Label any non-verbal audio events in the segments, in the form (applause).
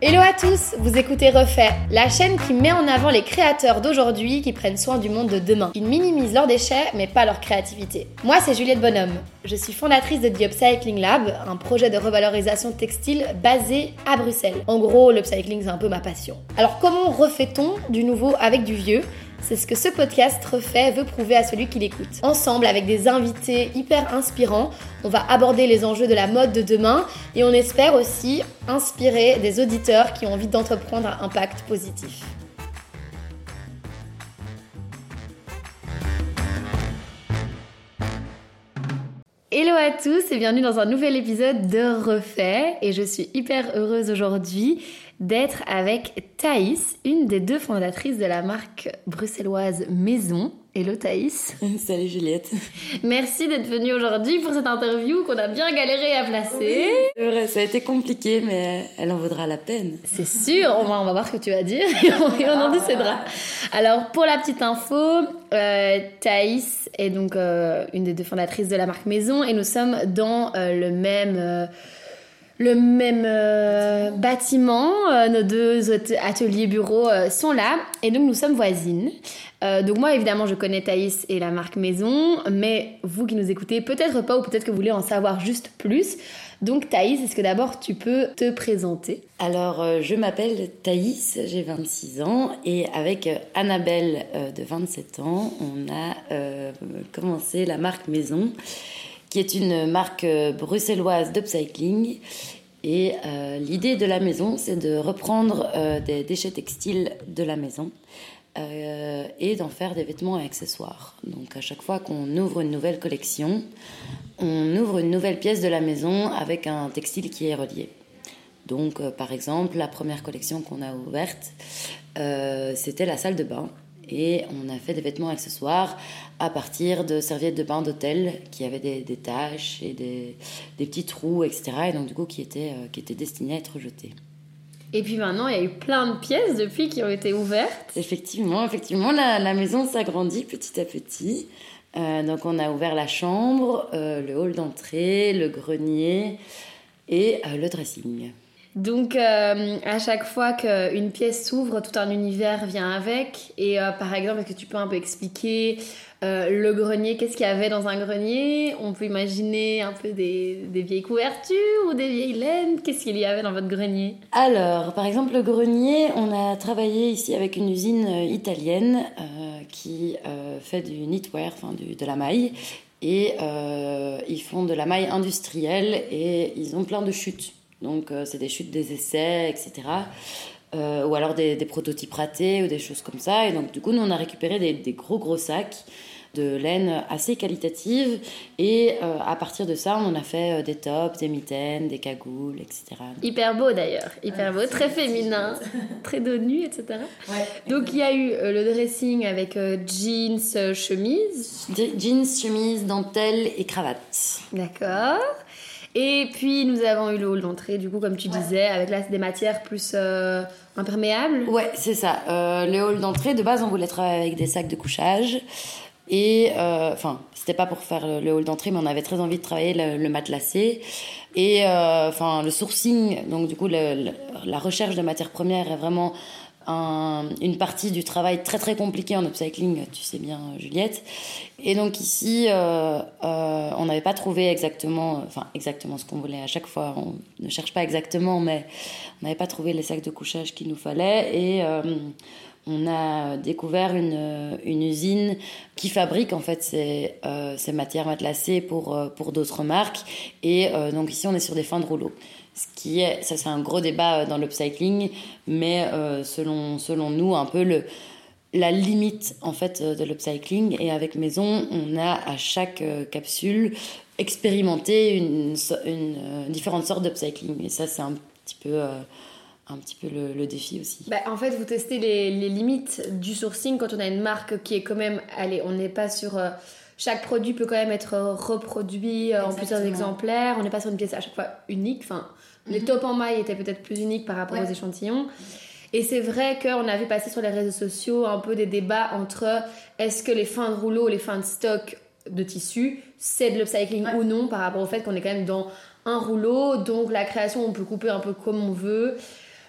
Hello à tous, vous écoutez Refait, la chaîne qui met en avant les créateurs d'aujourd'hui qui prennent soin du monde de demain. Ils minimisent leurs déchets mais pas leur créativité. Moi c'est Juliette Bonhomme, je suis fondatrice de The Upcycling Lab, un projet de revalorisation textile basé à Bruxelles. En gros, l'upcycling c'est un peu ma passion. Alors comment refait-on du nouveau avec du vieux? C'est ce que ce podcast refait veut prouver à celui qui l'écoute. Ensemble, avec des invités hyper inspirants, on va aborder les enjeux de la mode de demain et on espère aussi inspirer des auditeurs qui ont envie d'entreprendre un impact positif. Hello à tous et bienvenue dans un nouvel épisode de Refait et je suis hyper heureuse aujourd'hui d'être avec Thaïs, une des deux fondatrices de la marque bruxelloise Maison. Hello Thaïs. (laughs) Salut Juliette. Merci d'être venue aujourd'hui pour cette interview qu'on a bien galéré à placer. C'est vrai, ça a été compliqué, mais elle en vaudra la peine. C'est sûr, on va, on va voir ce que tu vas dire et (laughs) on, en décidera. Alors, pour la petite info, euh, Thaïs est donc euh, une des deux fondatrices de la marque Maison et nous sommes dans euh, le même... Le même euh, bâtiment. Euh, nos deux ateliers bureaux euh, sont là et donc nous sommes voisines. donc moi évidemment je connais Thaïs et la marque Maison, mais vous qui nous écoutez peut-être pas ou peut-être que vous voulez en savoir juste plus. Donc Thaïs, est-ce que d'abord tu peux te présenter? Alors je m'appelle Thaïs, j'ai 26 ans et avec Annabelle de 27 ans, on a commencé la marque Maison qui est une marque euh, bruxelloise d'upcycling. Et euh, l'idée de la maison, c'est de reprendre euh, des déchets textiles de la maison et d'en faire des vêtements et accessoires. Donc à chaque fois qu'on ouvre une nouvelle collection, on ouvre une nouvelle pièce de la maison avec un textile qui est relié. Donc par exemple, la première collection qu'on a ouverte, c'était la salle de bain et on a fait des vêtements accessoires à partir de serviettes de bain d'hôtel qui avaient des, taches et des, petits trous, etc. Et donc du coup qui étaient, euh, qui étaient destinés à être jetés. Et puis maintenant, il y a eu plein de pièces depuis qui ont été ouvertes. Effectivement, effectivement, la, maison s'agrandit petit à petit. Euh, donc on a ouvert la chambre, euh, le hall d'entrée, le grenier et le dressing. Donc, euh, à chaque fois qu'une pièce s'ouvre, tout un univers vient avec. Et euh, par exemple, est-ce que tu peux un peu expliquer euh, le grenier? Qu'est-ce qu'il y avait dans un grenier? On peut imaginer un peu des, vieilles couvertures ou des vieilles laines. Qu'est-ce qu'il y avait dans votre grenier? Alors, par exemple, le grenier, on a travaillé ici avec une usine italienne qui fait du knitwear, enfin de la maille. Et ils font de la maille industrielle et ils ont plein de chutes. Donc, euh, c'est des chutes des essais, etc. Euh, ou alors des, prototypes ratés ou des choses comme ça. Et donc, du coup, nous, on a récupéré des, gros, gros sacs de laine assez qualitative. Et euh, à partir de ça, on a fait des tops, des mitaines, des cagoules, etc. Hyper beau d'ailleurs, hyper beau, très féminin, très dos nu, etc. Donc il y a eu le dressing avec jeans, chemise. Jeans, chemise, dentelle et cravate. D'accord. Et puis nous avons eu le hall d'entrée, du coup, comme tu disais, avec là, des matières plus euh, imperméables. Ouais, c'est ça. Euh, le hall d'entrée, de base, on voulait travailler avec des sacs de couchage. Et euh, enfin, c'était pas pour faire le, hall d'entrée, mais on avait très envie de travailler le, matelassé. Et enfin, le sourcing, donc du coup, la recherche de matières premières est vraiment une partie du travail très très compliqué en upcycling, tu sais bien Juliette. Et donc ici, euh, euh, on n'avait pas trouvé exactement, enfin exactement ce qu'on voulait à chaque fois. On ne cherche pas exactement, mais on n'avait pas trouvé les sacs de couchage qu'il nous fallait. Et euh, on a découvert une, usine qui fabrique en fait ces, ces matières matelassées pour, pour d'autres marques. Et donc ici, on est sur des fins de rouleau. Ce qui est, ça c'est un gros débat euh, dans l'upcycling, mais euh, selon, selon nous, un peu le, la limite en fait euh, de l'upcycling. Et avec Maison, on a à chaque capsule expérimenté une, une différente sorte d'upcycling. Et ça, c'est un petit peu un petit peu le, défi aussi. Bah, en fait, vous testez les, les, limites du sourcing quand on a une marque qui est quand même, allez, on n'est pas sur chaque produit peut quand même être reproduit en plusieurs exemplaires. On n'est pas sur une pièce à chaque fois unique. Enfin, les mhm. tops en maille étaient peut-être plus uniques par rapport aux échantillons. Et c'est vrai qu'on a vu passer sur les réseaux sociaux un peu des débats entre est-ce que les fins de rouleau, les fins de stock de tissu, c'est de l'upcycling ou non par rapport au fait qu'on est quand même dans un rouleau, donc la création on peut couper un peu comme on veut.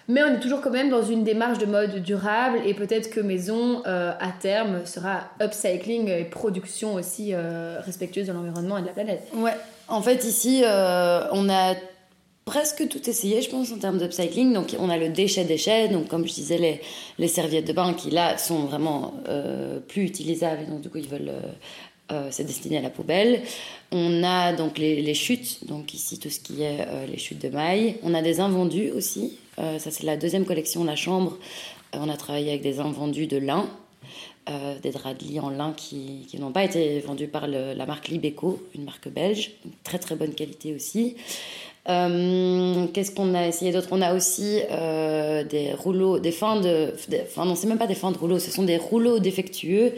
Mais on est toujours quand même dans une démarche de mode durable et peut-être que Maison, euh, à terme, sera upcycling et production aussi euh, respectueuse de l'environnement et de la planète. Ouais, en fait, ici, euh, on a presque tout essayé, je pense, en termes d'upcycling. Donc, on a le déchet-déchet, donc comme je disais, les, serviettes de bain qui, là, sont vraiment plus utilisables. Donc, du coup, ils veulent euh, c'est destiné à la poubelle. On a donc les, chutes, donc ici tout ce qui est euh, les chutes de mailles. On a des invendus aussi. Euh, ça c'est la deuxième collection, la chambre. on a travaillé avec des invendus de lin, des draps de lit en lin qui, n'ont pas été vendus par la marque Libeco, une marque belge, très très bonne qualité aussi. Qu'est-ce qu'on a essayé d'autre? On a aussi des rouleaux, des fins de. enfin, non, c'est même pas des fins de rouleaux, ce sont des rouleaux défectueux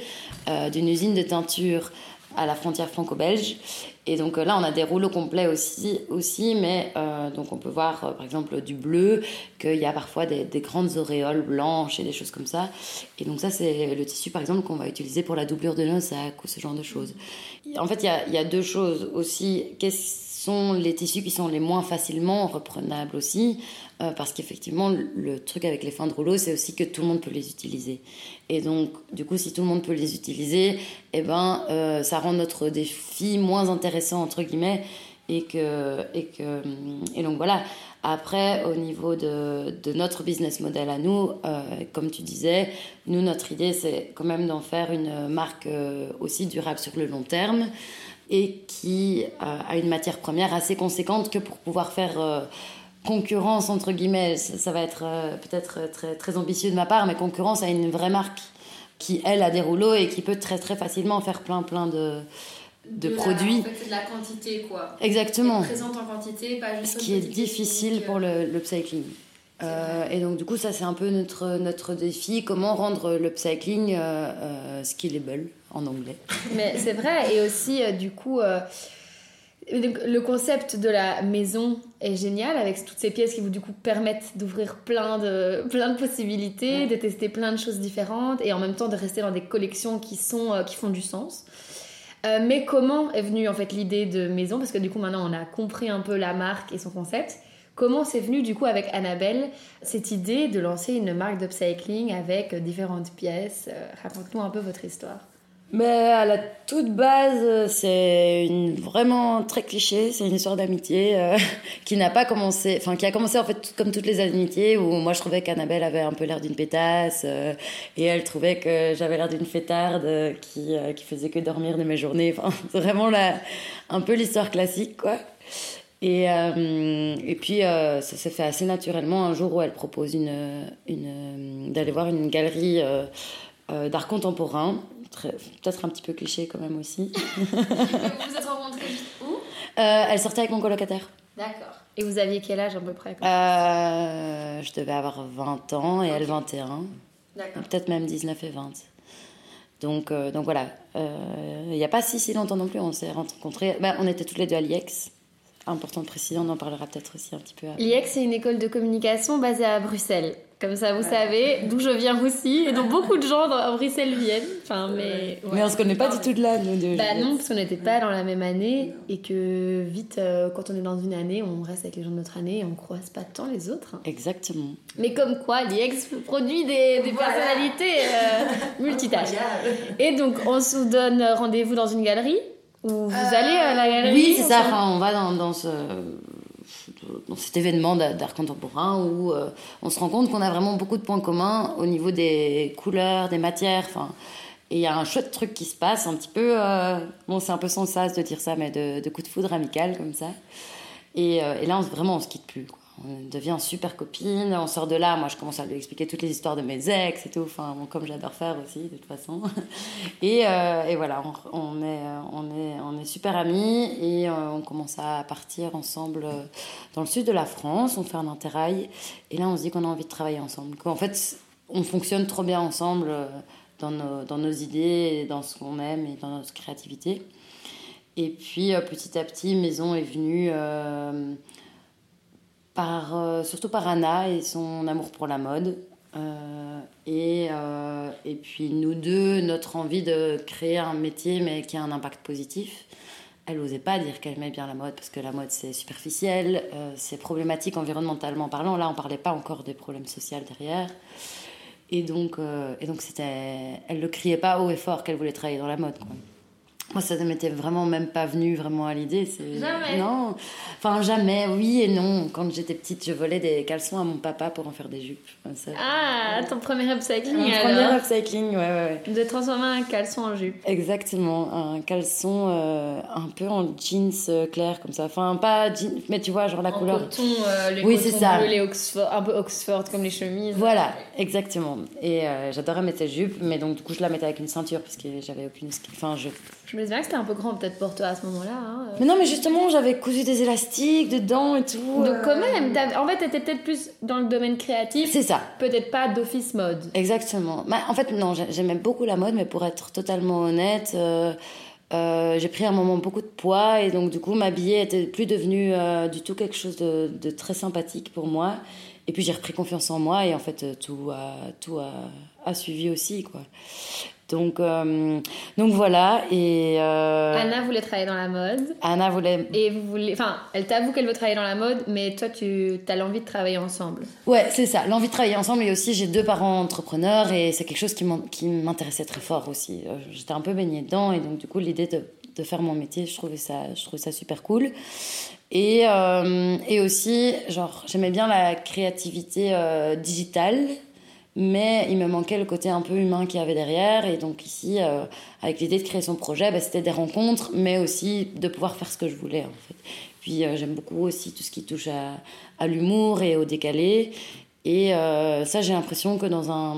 d'une usine de teinture à la frontière franco-belge. Et donc euh, là, on a des rouleaux complets aussi, aussi mais euh, donc on peut voir euh, par exemple du bleu, qu'il y a parfois des, grandes auréoles blanches et des choses comme ça. Et donc ça, c'est le tissu par exemple qu'on va utiliser pour la doublure de nos sacs ou ce genre de choses. En fait, il y a, y a deux choses aussi. Qu'est-ce sont les tissus qui sont les moins facilement reprenables aussi, euh, parce qu'effectivement, le truc avec les fins de rouleau, c'est aussi que tout le monde peut les utiliser. Et donc, du coup, si tout le monde peut les utiliser, eh ben, euh, ça rend notre défi moins intéressant, entre guillemets, et que, et que, et donc voilà. Après, au niveau de, de notre business model à nous, euh, comme tu disais, nous, notre idée, c'est quand même d'en faire une marque aussi durable sur le long terme et qui euh, a une matière première assez conséquente que pour pouvoir faire euh, concurrence, entre guillemets, ça, va être euh, peut-être très, très ambitieux de ma part, mais concurrence à une vraie marque qui, elle, a des rouleaux et qui peut très très facilement faire plein plein de, de, produits. en fait, de la quantité, quoi. Exactement. Présente en quantité, pas juste Ce qui est difficile pour le, le cycling. Et donc du coup ça c'est un peu notre, notre défi, comment rendre l'upcycling euh, skillable en anglais. Mais c'est vrai, et aussi, euh, du coup, euh, le concept de la maison est génial avec toutes ces pièces qui vous, du coup, permettent d'ouvrir plein de, plein de possibilités, de tester plein de choses différentes et en même temps de rester dans des collections qui, sont, euh, qui font du sens. mais comment est venue en fait l'idée de maison? Parce que du coup maintenant on a compris un peu la marque et son concept. Comment c'est venu du coup avec Annabelle cette idée de lancer une marque d'upcycling avec différentes pièces? Raconte-nous un peu votre histoire. Mais à la toute base, c'est une, vraiment très cliché. C'est une histoire d'amitié euh, (laughs) qui n'a pas commencé, enfin qui a commencé en fait comme toutes les amitiés où moi je trouvais qu'Annabelle avait un peu l'air d'une pétasse euh, et elle trouvait que j'avais l'air d'une fêtarde qui euh, qui faisait que dormir de mes journées. Enfin, (laughs) c'est vraiment la, un peu l'histoire classique quoi. Et, et puis, ça s'est fait assez naturellement un jour où elle propose une, une, d'aller voir une galerie d'art contemporain peut-être un petit peu cliché quand même aussi. (laughs) vous vous êtes rencontrés où? Euh, Elle sortait avec mon colocataire. D'accord. Et vous aviez quel âge à peu près euh, Je devais avoir 20 ans et elle 21. D'accord. Peut-être même 19 et 20. Donc, euh, donc voilà. Il n'y a pas si, si longtemps non plus, on s'est rencontrés. Ben, on était tous les deux à l'IEX. Important de préciser, on en parlera peut-être aussi un petit peu. L'IEX, c'est une école de communication basée à Bruxelles. Comme ça, vous savez d'où je viens aussi et dont beaucoup de gens à Bruxelles viennent. Enfin, mais, mais on se connaît pas du tout de là, nous deux. Bah non, parce qu'on n'était pas dans la même année et que vite, euh, quand on est dans une année, on reste avec les gens de notre année et on croise pas tant les autres. Exactement. Mais comme quoi, l'IEX produit des, des personnalités euh, multitâches. Et donc, on se donne rendez-vous dans une galerie où vous euh, allez à la galerie Oui, c'est ça. Enfin, on va dans, dans ce dans cet événement d'art contemporain où euh, on se rend compte qu'on a vraiment beaucoup de points communs au niveau des couleurs, des matières. Enfin, et il y a un chouette truc qui se passe, un petit peu. Euh, bon, c'est un peu sans sas de dire ça, mais de, de coup de foudre amical comme ça. Et, euh, et là, on, vraiment, on se quitte plus. Quoi on devient super copine, on sort de là, moi je commence à lui expliquer toutes les histoires de mes ex et tout, enfin comme j'adore faire aussi de toute façon. (laughs) Et, euh, et voilà, on, est, on, est, on est super amis et euh, on commence à partir ensemble euh, dans le sud de la France, on fait un interrail et là on se dit qu'on a envie de travailler ensemble. En fait, on fonctionne trop bien ensemble dans nos, dans nos idées, dans ce qu'on aime et dans notre créativité. Et puis petit à petit, Maison est venue euh, surtout par Anna et son amour pour la mode. Euh, et, euh, et puis nous deux, notre envie de créer un métier mais qui a un impact positif. elle osait pas dire qu'elle aimait bien la mode parce que la mode c'est superficiel, c'est problématique environnementalement parlant. Là, on parlait pas encore des problèmes sociaux derrière. Et donc, et donc c'était, elle le criait pas haut et fort qu'elle voulait travailler dans la mode. Moi, ça ne m'était vraiment même pas venu vraiment à l'idée. Jamais. Non. Enfin, jamais, oui et non. Quand j'étais petite, je volais des caleçons à mon papa pour en faire des jupes. Ah, ton premier upcycling Mon premier upcycling, ouais, ouais, ouais. De transformer un caleçon en jupe. Exactement. Un caleçon euh, un peu en jeans euh, clair, comme ça. Enfin, pas jeans, mais tu vois, genre la en couleur. Coton, euh, les oui, c'est ça. Bleus, les Oxford, un peu Oxford, comme les chemises. Voilà, exactement. Et j'adorais mettre cette jupe, mais donc, du coup, je la mettais avec une ceinture parce que j'avais aucune. Enfin, je je me disais que c'était un peu grand peut-être pour toi à ce moment-là. Hein. Mais non, mais justement, j'avais cousu des élastiques dedans et tout. Donc quand même, en fait, t'étais peut-être plus dans le domaine créatif. C'est ça. Peut-être pas d'office mode. Exactement. Bah, en fait, non, j'aimais beaucoup la mode, mais pour être totalement honnête, euh, euh, j'ai pris un moment beaucoup de poids et donc du coup, m'habiller était plus devenu euh, du tout quelque chose de, de, très sympathique pour moi. Et puis j'ai repris confiance en moi et en fait tout a, tout a, a suivi aussi quoi. Donc, euh, donc voilà. Et euh, Anna voulait travailler dans la mode. Anna voulait. Et vous voulez, enfin, elle t'avoue qu'elle veut travailler dans la mode, mais toi, tu as l'envie de travailler ensemble. Ouais, c'est ça, l'envie de travailler ensemble. Et aussi, j'ai deux parents entrepreneurs et c'est quelque chose qui m'intéressait très fort aussi. Euh, j'étais un peu baignée dedans et donc du coup, l'idée de, de, faire mon métier, je trouvais ça, je trouvais ça super cool. Et, et aussi, genre, j'aimais bien la créativité digitale mais il me manquait le côté un peu humain qu'il y avait derrière. Et donc ici, euh, avec l'idée de créer son projet, bah, c'était des rencontres, mais aussi de pouvoir faire ce que je voulais en fait. Puis euh, j'aime beaucoup aussi tout ce qui touche à, à l'humour et au décalé. Et euh, ça, j'ai l'impression que dans un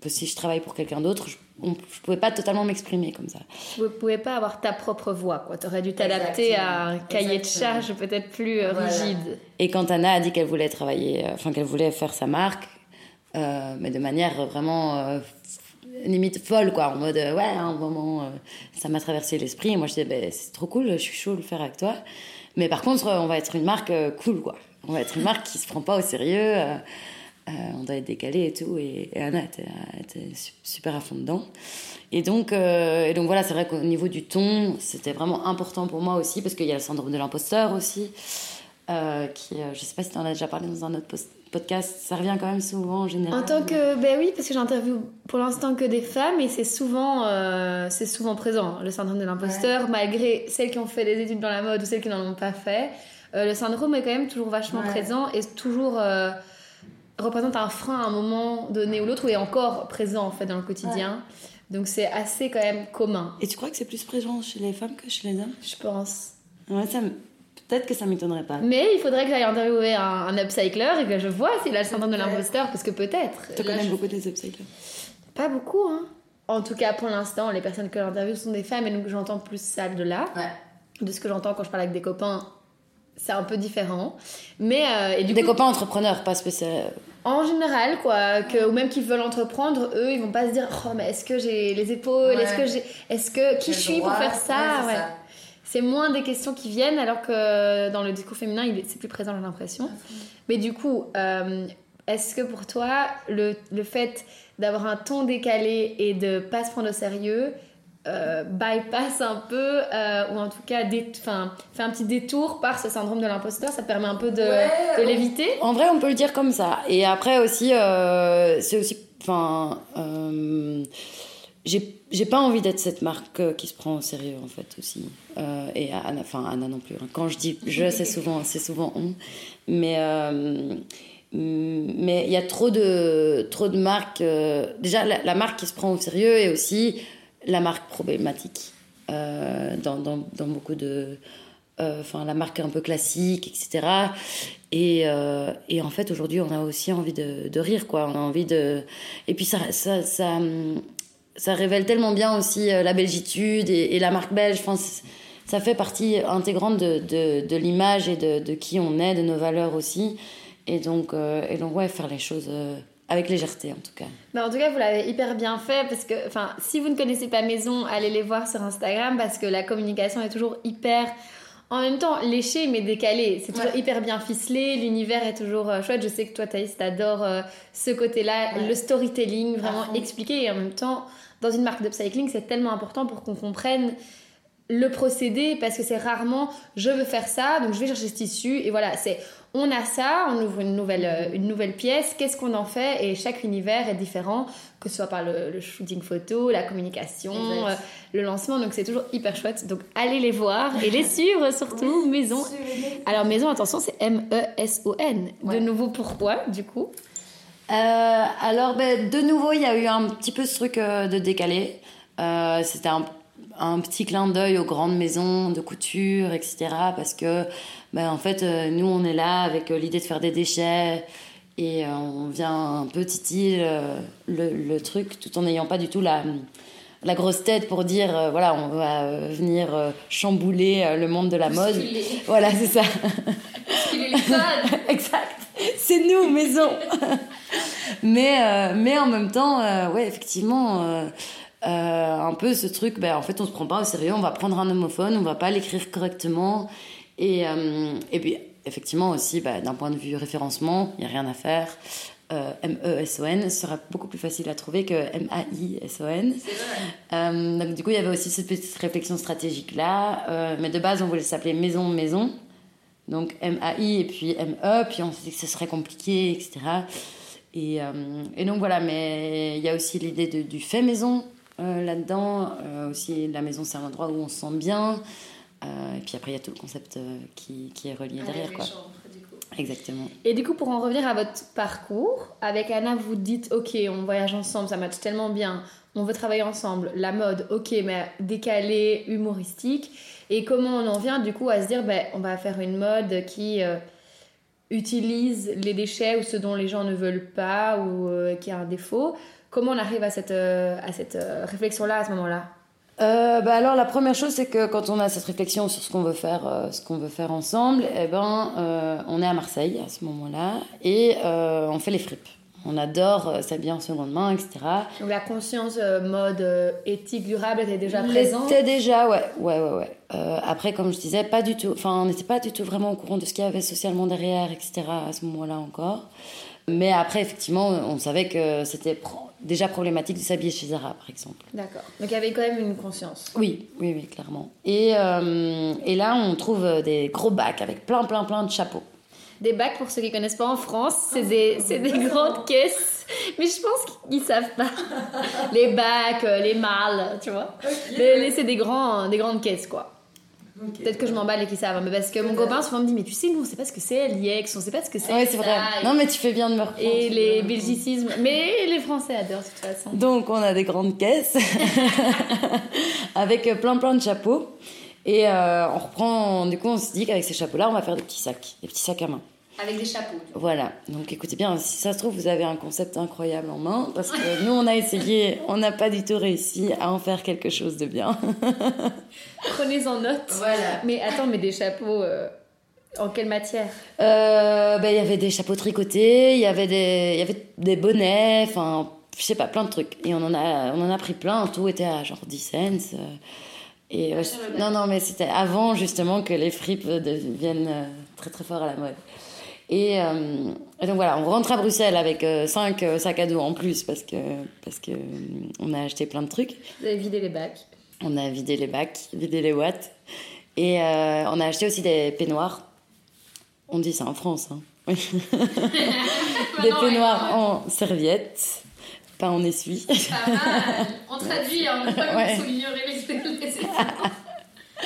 que si je travaille pour quelqu'un d'autre, je, ne pouvais pas totalement m'exprimer comme ça. Vous pouvais pas avoir ta propre voix, quoi. aurais dû t'adapter à un cahier de charge peut-être plus rigide. Et quand Anna a dit qu'elle voulait travailler, enfin qu'elle voulait faire sa marque, mais de manière vraiment euh, limite folle, quoi, en mode, ouais, à un moment, euh, ça m'a traversé l'esprit, et moi je disais, ben, c'est trop cool, je suis chaud de le faire avec toi, mais par contre, on va être une marque cool, quoi, on va être une marque qui se prend pas au sérieux, on doit être décalé et tout, et, Anna était, était, super à fond dedans. Et donc, et donc voilà, c'est vrai qu'au niveau du ton, c'était vraiment important pour moi aussi, parce qu'il y a le syndrome de l'imposteur aussi, qui, je sais pas si tu en as déjà parlé dans un autre post podcast, ça revient quand même souvent en général. En tant que, ben oui, parce que j'interviewe pour l'instant que des femmes et c'est souvent, euh, c'est souvent présent le syndrome de l'imposteur, malgré celles qui ont fait des études dans la mode ou celles qui n'en ont pas fait. Euh, le syndrome est quand même toujours vachement présent et toujours euh, représente un frein à un moment donné ou l'autre ou est encore présent en fait dans le quotidien. Donc c'est assez quand même commun. Et tu crois que c'est plus présent chez les femmes que chez les hommes? Je pense. Ouais, ça Peut-être que ça m'étonnerait pas. Mais il faudrait que j'aille interviewer un, un, upcycler et que je vois s'il a le syndrome de l'imposteur, parce que peut-être. Tu connais beaucoup des upcyclers Pas beaucoup, hein. En tout cas, pour l'instant, les personnes que j'interviewe sont des femmes, et donc j'entends plus ça de là. Ouais. De ce que j'entends quand je parle avec des copains, c'est un peu différent. Mais euh, et du des coup, copains entrepreneurs, pas spécial. En général, quoi, que, ou même qui veulent entreprendre, eux, ils vont pas se dire, oh mais est-ce que j'ai les épaules, est-ce que j'ai, est-ce que qui je suis pour faire ça, ouais c'est moins des questions qui viennent, alors que dans le discours féminin, c'est plus présent, j'ai l'impression. Mais du coup, euh, est-ce que pour toi, le, le fait d'avoir un ton décalé et de pas se prendre au sérieux, euh, bypass un peu, euh, ou en tout cas fait un petit détour par ce syndrome de l'imposteur, ça permet un peu de, de l'éviter? En vrai, on peut le dire comme ça. Et après aussi, c'est aussi... Enfin j'ai pas envie d'être cette marque euh, qui se prend au sérieux en fait aussi. Euh, et Anna enfin Anna non plus hein. quand je dis je c'est souvent c'est souvent on. Mais euh, mais il y a trop de trop de marques déjà la, marque qui se prend au sérieux et aussi la marque problématique dans, dans, dans, beaucoup de enfin la marque un peu classique etc et, et en fait aujourd'hui on a aussi envie de, de, rire quoi. On a envie de et puis ça ça, ça ça révèle tellement bien aussi euh, la belgitude et, la marque belge. Enfin, ça fait partie intégrante de, l'image et de, qui on est, de nos valeurs aussi. Et donc, euh, et donc ouais, faire les choses euh, avec légèreté en tout cas. Mais en tout cas, vous l'avez hyper bien fait parce que, si vous ne connaissez pas Maison, allez les voir sur Instagram parce que la communication est toujours hyper en même temps, léché mais décalé. C'est toujours hyper bien ficelé, l'univers est toujours chouette. Je sais que toi, Thaïs, t'adores ce côté-là, le storytelling, vraiment expliqué et en même temps, dans une marque d'upcycling, c'est tellement important pour qu'on comprenne le procédé parce que c'est rarement je veux faire ça, donc je vais chercher ce tissu et voilà, c'est on a ça, on ouvre une nouvelle, euh, une nouvelle pièce, qu'est-ce qu'on en fait Et chaque univers est différent, que ce soit par le, shooting photo, la communication, euh, le lancement, donc c'est toujours hyper chouette. Donc allez les voir et les (laughs) suivre surtout, Maison. Alors Maison, attention, c'est M-E-S-O-N. De nouveau, pourquoi du coup? Euh, Alors, ben, de nouveau, il y a eu un petit peu ce truc de décalé. C'était un un petit clin d'œil aux grandes maisons de couture, etc. Parce que, ben, en fait, euh, nous, on est là avec euh, l'idée de faire des déchets et euh, on vient un peu titiller le, le, truc tout en n'ayant pas du tout la, la grosse tête pour dire, voilà, on va venir chambouler le monde de la mode. Voilà, c'est ça. (laughs) exact. C'est nous, maison. (laughs) mais, mais en même temps, ouais, effectivement euh, un peu ce truc, ben, en fait, on se prend pas au sérieux, on va prendre un homophone, on va pas l'écrire correctement. Et, euh, et puis, effectivement, aussi, ben, d'un point de vue référencement, il n'y a rien à faire. Euh, M-E-S-O-N sera beaucoup plus facile à trouver que M-A-I-S-O-N. Donc, du coup, il y avait aussi cette petite réflexion stratégique-là. mais de base, on voulait s'appeler Maison Maison. Donc, M-A-I et puis M-E. Puis on s'est dit que ce serait compliqué, etc. Et, et donc, voilà. Mais il y a aussi l'idée du fait maison. Euh, là-dedans. Euh, aussi, la maison, c'est un endroit où on se sent bien. Euh, et puis après, il y a tout le concept qui, qui, est relié derrière. Quoi. Exactement. Et du coup, pour en revenir à votre parcours, avec Anna, vous dites Ok, on voyage ensemble, ça match tellement bien, on veut travailler ensemble. La mode, ok, mais décalée, humoristique. Et comment on en vient du coup à se dire ben, On va faire une mode qui utilise les déchets ou ce dont les gens ne veulent pas ou qui a un défaut Comment on arrive à cette, euh, à cette euh, réflexion-là à ce moment-là euh, bah alors la première chose c'est que quand on a cette réflexion sur ce qu'on veut faire ce qu'on veut faire ensemble eh ben on est à Marseille à ce moment-là et on fait les fripes. On adore s'habiller en seconde main etc donc la conscience mode éthique durable était déjà présente était déjà ouais ouais ouais ouais. Après comme je disais pas du tout enfin on n'était pas du tout vraiment au courant de ce qu'il y avait socialement derrière etc à ce moment-là encore. Mais après effectivement on savait que c'était déjà problématique de s'habiller chez Zara, par exemple. D'accord. Donc il y avait quand même une conscience. Oui, oui, oui, clairement. Et, euh, et là, on trouve des gros bacs avec plein, plein, plein de chapeaux. Des bacs, pour ceux qui ne connaissent pas en France, c'est des, des (laughs) grandes caisses. Mais je pense qu'ils ne savent pas. les bacs, euh, les mâles, tu vois. c'est des, grands, des grandes caisses, quoi. Peut-être que je m'emballe et qu'ils savent. Mais parce que mon copain souvent me dit Mais tu sais, nous, on sait pas ce que c'est l'IEX, on sait pas ce que c'est. Ouais, c'est vrai. Non, mais tu fais bien de me reprendre. Et les belgicismes. Mais les Français adorent, de toute façon. Donc, on a des grandes caisses (laughs) avec plein, plein de chapeaux. Et euh, on reprend. Du coup, on se dit qu'avec ces chapeaux-là, on va faire des petits sacs, des petits sacs à main. Avec des chapeaux. Voilà. Donc écoutez bien, si ça se trouve, vous avez un concept incroyable en main, parce que (laughs) nous, on a essayé, on n'a pas du tout réussi à en faire quelque chose de bien. (laughs) Prenez en note. Voilà. Mais attends, mais des chapeaux. Euh, en quelle matière? Euh, ben, Il y avait des chapeaux tricotés, il y avait des, il y avait des bonnets, enfin, je sais pas, plein de trucs. Et on en a, on en a pris plein, tout était à genre 10 cents. Euh, et, non, non, mais c'était avant justement que les fripes deviennent très très fort à la mode. Euh, et, donc voilà, on rentre à Bruxelles avec 5 euh, euh, sacs à dos en plus parce que, parce que on a acheté plein de trucs. Vous avez vidé les bacs On a vidé les bacs, vidé les watts. Et on a acheté aussi des peignoirs. On dit ça en France. Hein. (laughs) des peignoirs en serviette, pas en essuie. Pas mal. On traduit, on ne peut pas (laughs) ouais. les (laughs)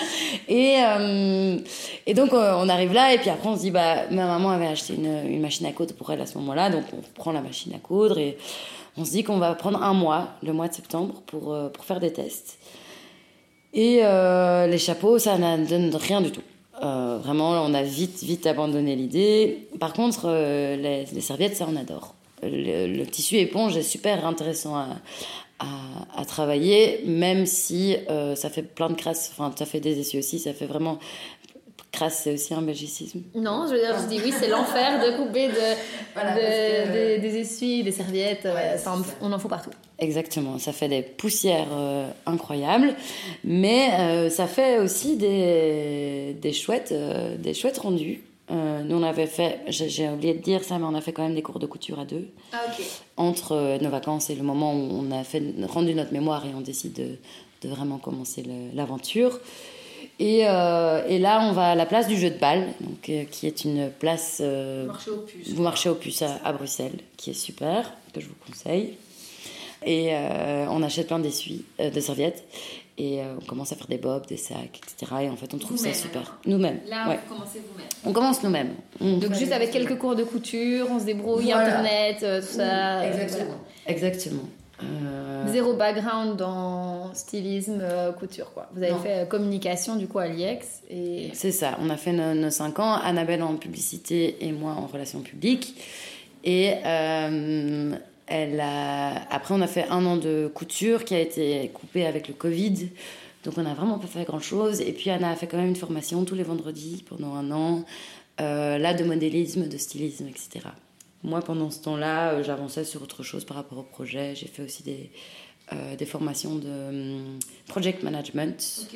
(laughs) Et, euh, et donc euh, on arrive là et puis après on se dit bah ma maman avait acheté une, machine à coudre pour elle à ce moment-là donc on prend la machine à coudre et on se dit qu'on va prendre un mois, le mois de septembre pour, euh, pour faire des tests. Et les chapeaux ça ne donne rien du tout. vraiment on a vite vite abandonné l'idée. Par contre les, serviettes ça on adore. Le, le, tissu éponge est super intéressant à, à, travailler, même si euh, ça fait plein de crasses, enfin ça fait des essuies aussi, ça fait vraiment crasse, c'est aussi un belgicisme. Non, je veux dire, je dis oui, c'est l'enfer de couper de, des essuies, des serviettes, on en faut partout. Exactement, ça fait des poussières euh, incroyables, mais euh, ça fait aussi des, des chouettes, des chouettes rendus. Euh, nous, on avait fait, j'ai oublié de dire ça, mais on a fait quand même des cours de couture à deux. Ah, Entre euh, nos vacances et le moment où on a fait, rendu notre mémoire et on décide de, de vraiment commencer l'aventure. Et, euh, et, là, on va à la place du jeu de balle, donc, qui est une place. Marché aux puces. Vous marchez aux puces à, Bruxelles, qui est super, que je vous conseille. Et on achète plein d'essuies, de serviettes. Et on commence à faire des bobs, des sacs, etc. Et en fait, on trouve ça super. Nous-mêmes. Là, vous commencez vous-même. On commence nous-mêmes. Donc, juste avec quelques cours de couture, on se débrouille, Internet, tout ça. Exactement. Exactement. Euh, Zéro background dans stylisme, euh, couture, quoi. Vous avez fait euh, communication, du coup, à l'IEX. Et... C'est ça, on a fait nos, 5 ans, Annabelle en publicité et moi en relations publiques. Et elle a... après, on a fait un an de couture qui a été coupé avec le Covid. Donc, on n'a vraiment pas fait grand-chose. Et puis, Anna a fait quand même une formation tous les vendredis pendant un an. là, de modélisme, de stylisme, etc. Moi, pendant ce temps-là, euh, j'avançais sur autre chose par rapport au projet. J'ai fait aussi des, euh, des formations de hum, project management.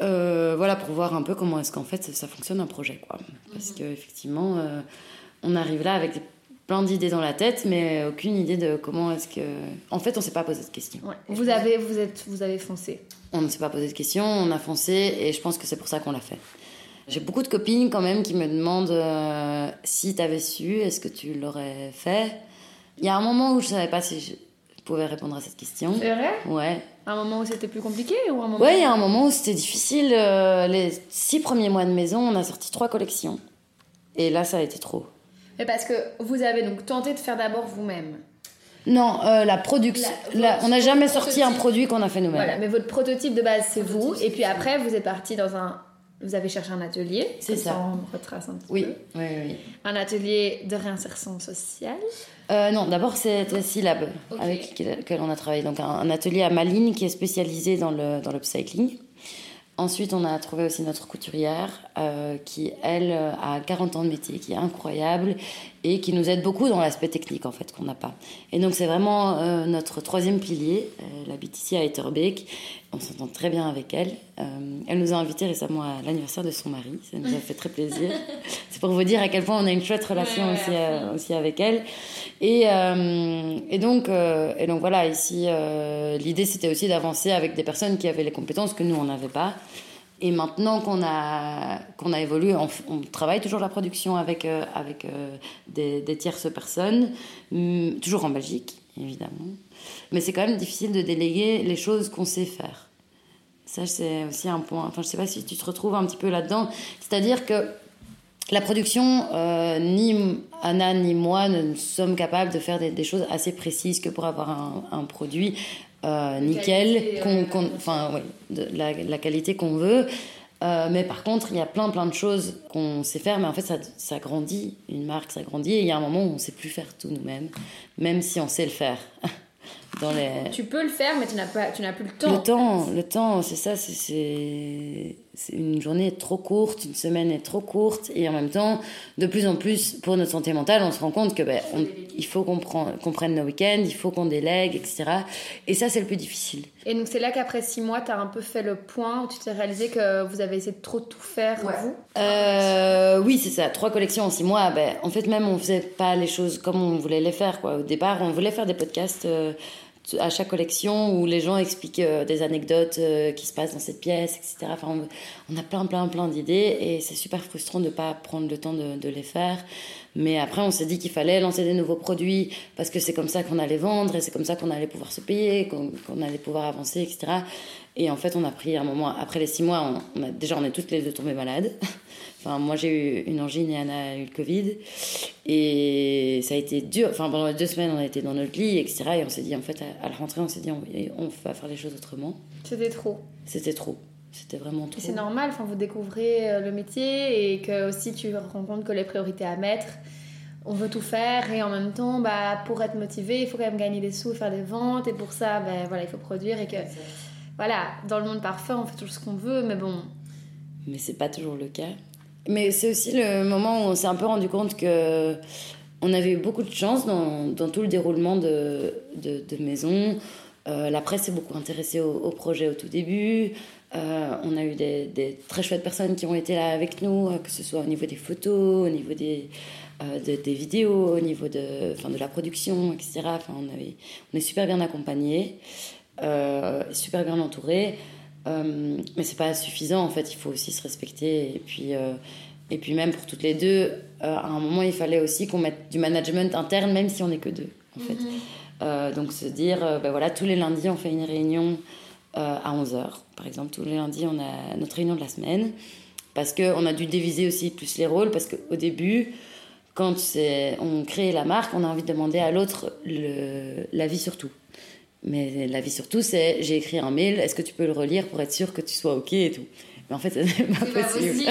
Euh, voilà, pour voir un peu comment est-ce qu'en fait ça fonctionne un projet. Quoi. Parce mhm. qu'effectivement, on arrive là avec plein d'idées dans la tête, mais aucune idée de comment est-ce que. En fait, on ne s'est pas posé de questions. Vous, avez, vous, êtes, vous avez foncé On ne s'est pas posé de questions, on a foncé, et je pense que c'est pour ça qu'on l'a fait. J'ai beaucoup de copines quand même qui me demandent euh, si tu avais su, est-ce que tu l'aurais fait? Il y a un moment où je savais pas si je pouvais répondre à cette question. C'est vrai? Ouais. Un moment où c'était plus compliqué ou un moment Ouais, il y a un moment où c'était difficile. Euh, les six premiers mois de maison, on a sorti trois collections. Et là, ça a été trop. Mais parce que vous avez donc tenté de faire d'abord vous-même. Non, euh, la production. on n'a jamais sorti un produit qu'on a fait nous-mêmes. Voilà, mais votre prototype de base, c'est vous. Et puis après, vous êtes parti dans un vous avez cherché un atelier. C'est ça. On retrace un petit oui. peu. Oui, oui, Un atelier de réinsertion sociale. Euh, non, d'abord c'était Silab avec lequel on a travaillé. Donc un, atelier à Malines qui est spécialisé dans le dans l'upcycling. Ensuite, on a trouvé aussi notre couturière euh, qui, elle, a 40 ans de métier, qui est incroyable et qui nous aide beaucoup dans l'aspect technique, en fait, qu'on n'a pas. Et donc, c'est vraiment euh, notre troisième pilier. Elle habite ici à Etterbeek. On s'entend très bien avec elle. Euh, elle nous a invités récemment à l'anniversaire de son mari. Ça nous a fait très plaisir. (laughs) c'est pour vous dire à quel point on a une chouette relation aussi, aussi avec elle. Et, et, donc, et donc, voilà, ici, l'idée, c'était aussi d'avancer avec des personnes qui avaient les compétences que nous, on n'avait pas. Et maintenant qu'on a, qu'on a évolué, on, travaille toujours la production avec, euh, avec euh, des, des, tierces personnes, hum, toujours en Belgique, évidemment. Mais c'est quand même difficile de déléguer les choses qu'on sait faire. Ça, c'est aussi un point. Enfin, je sais pas si tu te retrouves un petit peu là-dedans. C'est-à-dire que la production, euh, ni Anna ni moi ne sommes capables de faire des, des, choses assez précises que pour avoir un, un produit euh, nickel, euh, enfin, la, qualité qu'on veut. Euh, mais par contre, il y a plein plein de choses qu'on sait faire, mais en fait, ça, ça grandit. Une marque, ça grandit. Et il y a un moment où on ne sait plus faire tout nous-mêmes, même si on sait le faire. (laughs) Dans les... Tu peux le faire, mais tu n'as pas, tu n'as plus le temps. Le temps, le temps, c'est ça. C'est une journée est trop courte, une semaine est trop courte, et en même temps, de plus en plus, pour notre santé mentale, on se rend compte que ben, il faut qu'on prenne nos week-ends, il faut qu'on délègue, etc. Et ça, c'est le plus difficile. Et donc, c'est là qu'après six mois, tu as un peu fait le point où tu t'es réalisé que vous avez essayé de trop tout faire, vous? Euh, Oui, c'est ça. Trois collections en six mois. Ben, en fait, même, on faisait pas les choses comme on voulait les faire. Quoi. Au départ, on voulait faire des podcasts. Euh, à chaque collection où les gens expliquent euh, des anecdotes euh, qui se passent dans cette pièce, etc. Enfin, on, a plein, plein, plein d'idées et c'est super frustrant de ne pas prendre le temps de, les faire. Mais après, on s'est dit qu'il fallait lancer des nouveaux produits parce que c'est comme ça qu'on allait vendre et c'est comme ça qu'on allait pouvoir se payer, qu'on allait pouvoir avancer, etc. Et en fait, on a pris un moment, après les six mois, on, a, déjà, on est toutes les deux tombées malades. (laughs) enfin, moi, j'ai eu une angine et Anna a eu le Covid. Et ça a été dur. Enfin, pendant deux semaines, on a été dans notre lit, etc. Et on s'est dit, en fait, à, la rentrée, on s'est dit, on, on, va faire les choses autrement. C'était trop. C'était trop. C'était vraiment trop. C'est normal, enfin, vous découvrez euh, le métier et que aussi tu rends compte que les priorités à mettre, on veut tout faire et en même temps, bah, pour être motivé, il faut quand même gagner des sous, faire des ventes et pour ça, bah, voilà, il faut produire et que voilà, dans le monde parfait, on fait tout ce qu'on veut, mais bon. Mais c'est pas toujours le cas. Mais c'est aussi le moment où on s'est un peu rendu compte que on avait eu beaucoup de chance dans, tout le déroulement de, de, maison. Euh, la presse s'est beaucoup intéressée au, projet au tout début. Euh, on a eu des, très chouettes personnes qui ont été là avec nous, euh, que ce soit au niveau des photos, au niveau des, des vidéos, au niveau de, enfin, de la production, etc. Enfin, on, on est super bien accompagnés. super bien entouré. mais c'est pas suffisant en fait, il faut aussi se respecter. Et puis, et puis même pour toutes les deux, à un moment il fallait aussi qu'on mette du management interne, même si on n'est que deux en fait. Mhm. donc se dire, ben voilà, tous les lundis on fait une réunion à 11h. Par exemple, tous les lundis on a notre réunion de la semaine parce qu'on a dû diviser aussi plus les rôles, parce qu'au début, quand on crée la marque, on a envie de demander à l'autre l'avis sur tout. Mais l'avis sur tout, c'est j'ai écrit un mail, est-ce que tu peux le relire pour être sûr que tu sois OK et tout? Mais en fait, (laughs) ce n'est (laughs) pas, possible.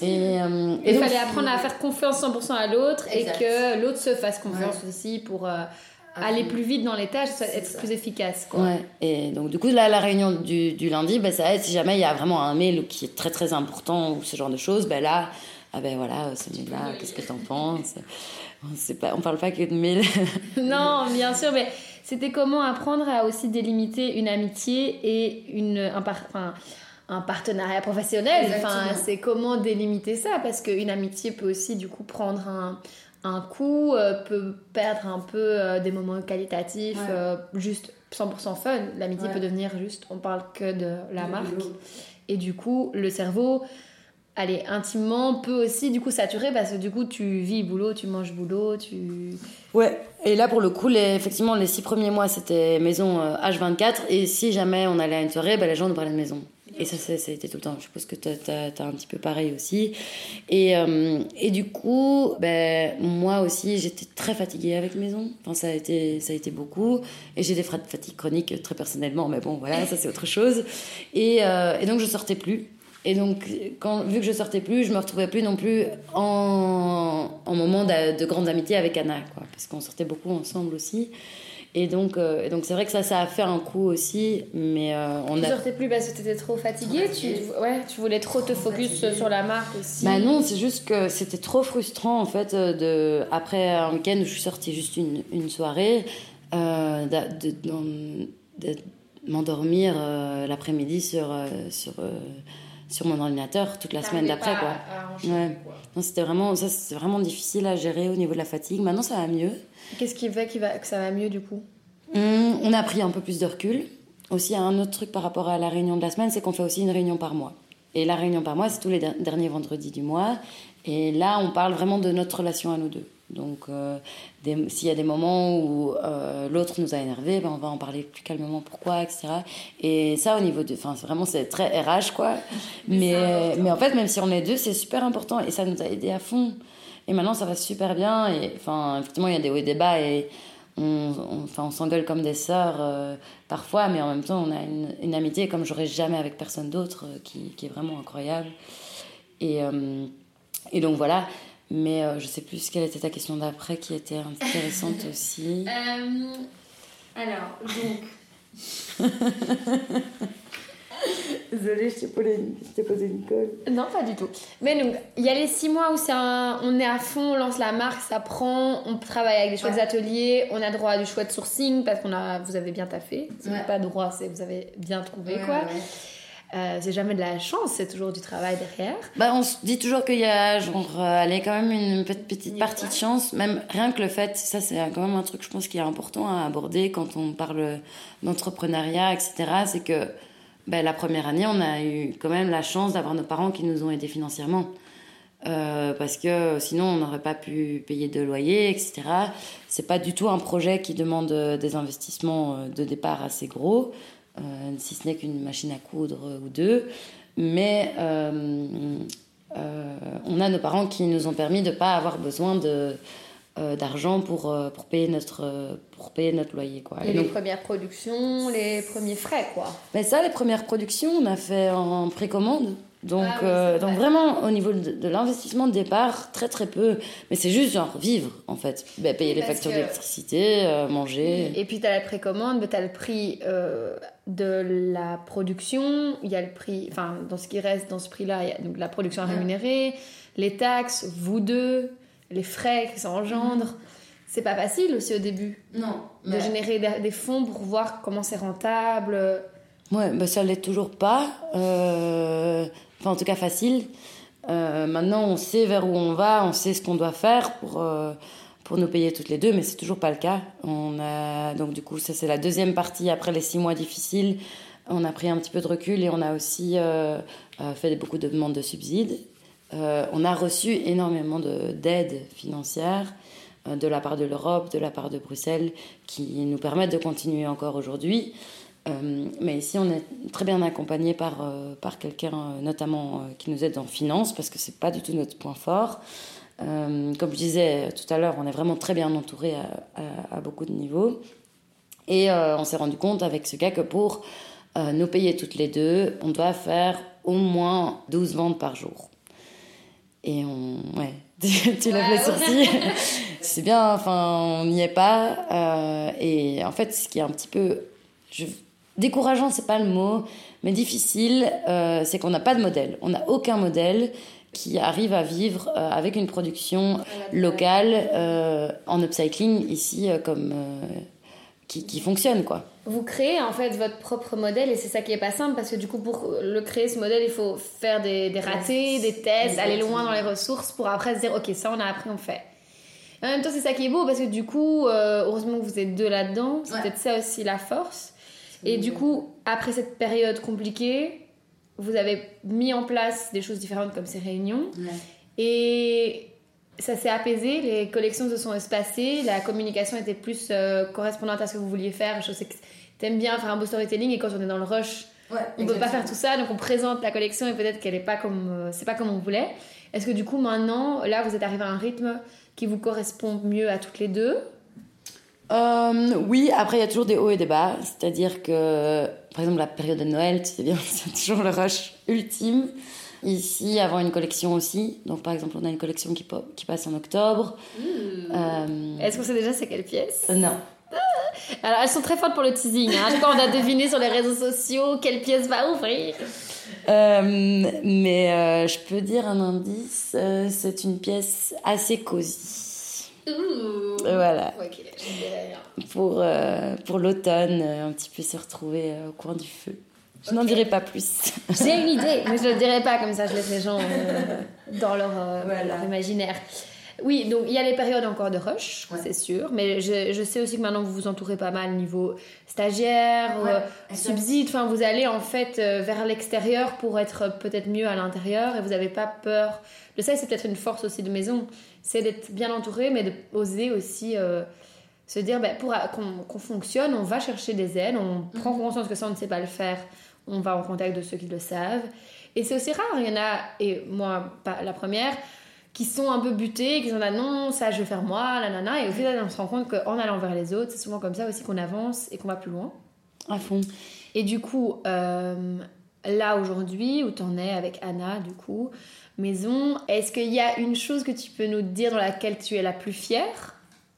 Et, euh, Il fallait apprendre à faire confiance 100% à l'autre et que l'autre se fasse confiance aussi pour. Euh, aller plus vite dans les tâches, être plus efficace. Quoi. Ouais. Et donc, du coup, là, la réunion du, du lundi, ben, ça aide si jamais il y a vraiment un mail qui est très très important ou ce genre de choses. Ben là, ah ben voilà, ce mail-là, qu'est-ce que t'en penses? On, pas, on parle pas que de mail. (laughs) non, bien sûr, mais c'était comment apprendre à aussi délimiter une amitié et une, un, enfin, un partenariat professionnel. Enfin, c'est comment délimiter ça parce qu'une amitié peut aussi du coup prendre un, un coup, euh, peut perdre un peu euh, des moments qualitatifs, euh, juste 100% fun. L'amitié peut devenir juste, on parle que de la marque. Et du coup, le cerveau, allez, intimement, peut aussi du coup saturer parce que du coup, tu vis boulot, tu manges boulot, tu. Ouais, et là pour le coup, les, effectivement, les six premiers mois c'était maison H24 et si jamais on allait à une soirée, bah, les gens nous parlaient de maison. Et ça, ça, a été tout le temps. Je suppose que tu as, un petit peu pareil aussi. Et, euh, et du coup, ben, moi aussi, j'étais très fatiguée avec maison. Enfin, ça a été, ça a été beaucoup. Et j'ai des fatigues chroniques très personnellement, mais bon, voilà, ça c'est autre chose. Et, euh, et, donc, je sortais plus. Et donc, quand, vu que je sortais plus, je me retrouvais plus non plus en, en moment de, de grande amitié avec Anna, quoi, parce qu'on sortait beaucoup ensemble aussi. Et donc, euh, donc c'est vrai que ça, ça a fait un coup aussi, mais euh, on tu a. sortais plus parce que t'étais trop fatiguée. Tu, ouais, tu voulais trop te focus sur la marque aussi. Bah non, c'est juste que c'était trop frustrant en fait de après un week-end où je suis sortie juste une, une soirée, euh, de, de, m'endormir l'après-midi sur sur sur mon ordinateur toute la semaine d'après quoi. ouais. Non, c'était vraiment ça, c'était vraiment difficile à gérer au niveau de la fatigue. Maintenant, ça va mieux. Qu'est-ce qui fait va, que ça va mieux du coup? Hum, On a pris un peu plus de recul. Aussi, un autre truc par rapport à la réunion de la semaine, c'est qu'on fait aussi une réunion par mois. Et la réunion par mois, c'est tous les derniers vendredis du mois. Et là, on parle vraiment de notre relation à nous deux. Donc, euh, s'il y a des moments où euh, l'autre nous a énervé, ben on va en parler plus calmement pourquoi, etc. Et ça, au niveau de. Enfin, vraiment, c'est très RH, quoi. (laughs) Mais, mais en fait, même si on est deux, c'est super important et ça nous a aidé à fond. Et maintenant, ça va super bien. Et enfin, effectivement, il y a des hauts et des bas et on, on, on s'engueule comme des sœurs euh, parfois, mais en même temps, on a une, une amitié comme j'aurais jamais avec personne d'autre qui, qui, est vraiment incroyable. Et, et donc voilà. Mais je sais plus quelle était ta question d'après qui était intéressante (laughs) aussi. alors, donc. (laughs) Désolée, je t'ai posé, une colle. Non, pas du tout. Mais donc, il y a les six mois où c'est on est à fond, on lance la marque, ça prend, on travaille avec des chouettes ateliers, on a droit à du chouette sourcing parce qu'on a, vous avez bien taffé. C'est pas droit, c'est vous avez bien trouvé quoi. Euh, c'est jamais de la chance, c'est toujours du travail derrière. Bah, on se dit toujours qu'il y a genre, euh, quand même une petite partie de chance, même rien que le fait, ça c'est quand même un truc je pense qui est important à aborder quand on parle d'entrepreneuriat, etc. C'est que ben, la première année, on a eu quand même la chance d'avoir nos parents qui nous ont aidés financièrement. Euh, parce que sinon, on n'aurait pas pu payer de loyer, etc. C'est pas du tout un projet qui demande des investissements de départ assez gros, si ce n'est qu'une machine à coudre ou deux. Mais on a nos parents qui nous ont permis de ne pas avoir besoin de euh, d'argent pour, euh, pour, payer notre, pour payer notre loyer. Quoi. Et, les premières productions, les premiers frais, quoi. Mais ça, les premières productions, on a fait en précommande. Donc, ah euh, donc vraiment, au niveau de, l'investissement de départ, très très peu. Mais c'est juste genre vivre, en fait. Bah, payer les factures d'électricité, manger. Et puis, tu as la précommande, mais tu as le prix de la production. Il y a le prix, enfin, dans ce qui reste dans ce prix-là, il y a donc la production rémunérée, les taxes, vous deux, les frais que ça engendre. Mhm. C'est pas facile aussi au début. Non. De générer des fonds pour voir comment c'est rentable. Ouais, bah ça l'est toujours pas. Euh, enfin, en tout cas, facile. Euh, maintenant, on sait vers où on va, on sait ce qu'on doit faire pour, euh, pour nous payer toutes les deux, mais c'est toujours pas le cas. Donc du coup ça c'est la deuxième partie après les six mois difficiles. On a pris un petit peu de recul et on a aussi euh, fait beaucoup de demandes de subsides. On a reçu énormément d'aides financières de la part de l'Europe, de la part de Bruxelles, qui nous permettent de continuer encore aujourd'hui. Mais ici, on est très bien accompagné par, par quelqu'un, notamment qui nous aide en finance, parce que c'est pas du tout notre point fort. comme je disais tout à l'heure, on est vraiment très bien entouré à, à beaucoup de niveaux. Et on s'est rendu compte avec ce gars que pour euh, nous payer toutes les deux, on doit faire au moins 12 ventes par jour. Et on. Ouais, (laughs) tu l'as fait sourcil. (laughs) c'est bien, enfin, on n'y est pas. Euh, et en fait, ce qui est un petit peu. Je... Décourageant, c'est pas le mot, mais difficile, euh, c'est qu'on n'a pas de modèle. On n'a aucun modèle qui arrive à vivre avec une production locale en upcycling ici comme qui, fonctionne quoi. Vous créez en fait votre propre modèle et c'est ça qui est pas simple parce que du coup pour le créer ce modèle il faut faire des, des ratés, des tests, aller loin dans les ressources pour après se dire ok ça on a appris on fait. En même temps c'est ça qui est beau parce que du coup euh, heureusement que vous êtes deux là-dedans, c'est peut-être ça aussi la force. Et du coup après cette période compliquée vous avez mis en place des choses différentes comme ces réunions et ça s'est apaisé, les collections se sont espacées, la communication était plus euh, correspondante à ce que vous vouliez faire. Je sais que t'aimes bien faire un beau storytelling et quand on est dans le rush, on ne peut pas faire tout ça, donc on présente la collection et peut-être qu'elle n'est pas comme euh, c'est pas comme on voulait. Est-ce que du coup maintenant, là, vous êtes arrivé à un rythme qui vous correspond mieux à toutes les deux euh, oui, après il y a toujours des hauts et des bas, c'est-à-dire que par exemple la période de Noël, tu sais bien, (laughs) c'est toujours le rush ultime. Ici, avant une collection aussi. Donc, par exemple, on a une collection qui, qui passe en octobre. Mmh. Euh, Est-ce qu'on sait déjà c'est quelle pièce? Non. Ah. Alors, elles sont très fortes pour le teasing. Hein. Je crois qu'on a deviné sur les réseaux sociaux quelle pièce va ouvrir. Euh, mais euh, je peux dire un indice, c'est une pièce assez cosy. Ouh. Voilà. Pour, pour l'automne, un petit peu se retrouver au coin du feu. Je n'en dirai pas plus. J'ai une idée, mais je ne le dirai pas, comme ça je laisse les gens euh, (laughs) dans leur, euh, leur, imaginaire. Oui, donc il y a les périodes encore de rush, c'est sûr, mais je, je, sais aussi que maintenant vous vous entourez pas mal niveau stagiaire, euh, subside, enfin vous allez en fait vers l'extérieur pour être peut-être mieux à l'intérieur et vous n'avez pas peur. Le ça c'est peut-être une force aussi de maison, c'est d'être bien entouré, mais d'oser aussi se dire ben, pour qu'on fonctionne, on va chercher des aides, on prend mhm. conscience que ça on ne sait pas le faire on va en contact de ceux qui le savent. Et c'est aussi rare, il y en a, et moi, pas la première, qui sont un peu butés, qui sont là, non, ça je vais faire moi, la nana, et au final on se rend compte qu'en allant vers les autres, c'est souvent comme ça aussi qu'on avance et qu'on va plus loin. À fond. Et du coup, euh, là aujourd'hui, où tu en es avec Anna, du coup, maison, est-ce qu'il y a une chose que tu peux nous dire dans laquelle tu es la plus fière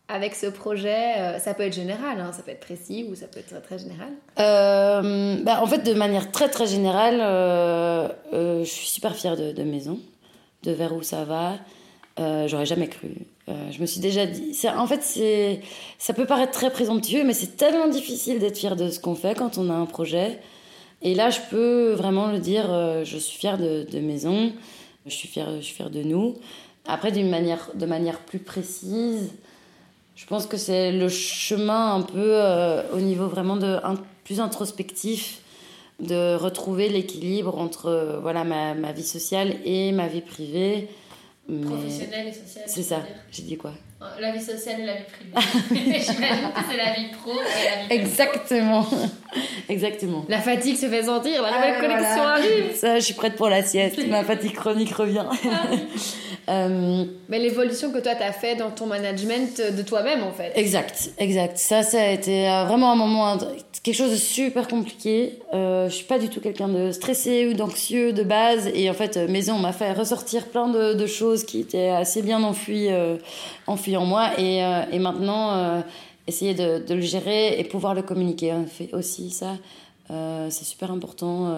avec ce projet? Euh, Ça peut être général, hein, ça peut être précis ou ça peut être très général euh, bah, En fait, de manière très très générale, euh, je suis super fière de, de, Maison, de vers où ça va. J'aurais jamais cru. je me suis déjà dit. En fait, ça peut paraître très présomptueux, mais c'est tellement difficile d'être fier de ce qu'on fait quand on a un projet. Et là, je peux vraiment le dire. je suis fière de, Maison. Je suis fière, de nous. Après, d'une manière, de manière plus précise, je pense que c'est le chemin un peu euh, au niveau vraiment de plus introspectif de retrouver l'équilibre entre euh, voilà ma, ma, vie sociale et ma vie privée. Professionnelle et sociale. C'est ça. J'ai dit quoi? La vie sociale et la vie privée. (laughs) J'imagine que c'est la vie pro et la vie Exactement. (laughs) Exactement. La fatigue se fait sentir, la nouvelle connexion arrive. Ça, je suis prête pour la sieste. ma fatigue chronique revient. (laughs) Euh, Mais l'évolution que toi, tu as fait dans ton management de toi-même, en fait. Exact, exact. Ça, ça a été euh, vraiment un moment, quelque chose de super compliqué. Euh, je suis pas du tout quelqu'un de stressé ou d'anxieux de base. Et en fait, Maison m'a fait ressortir plein de, choses qui étaient assez bien enfouies, euh, enfouies en moi. Et, et maintenant, essayer de, de, le gérer et pouvoir le communiquer, on fait aussi ça. c'est super important.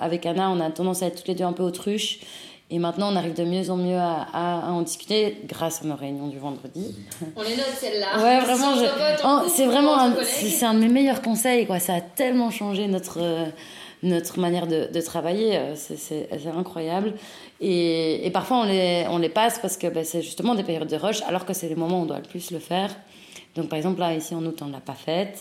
avec Anna, on a tendance à être toutes les deux un peu autruches. Et maintenant, on arrive de mieux en mieux à, à, en discuter grâce à nos réunions du vendredi. On les note celles-là. Ouais, vraiment, c'est vraiment un, c'est un de mes meilleurs conseils. Quoi. Ça a tellement changé notre, notre manière de, de travailler. C'est incroyable. Et, et, parfois, on les, on les passe parce que ben, c'est justement des périodes de rush, alors que c'est les moments où on doit le plus le faire. Donc, par exemple, là, ici en août, on ne l'a pas faite.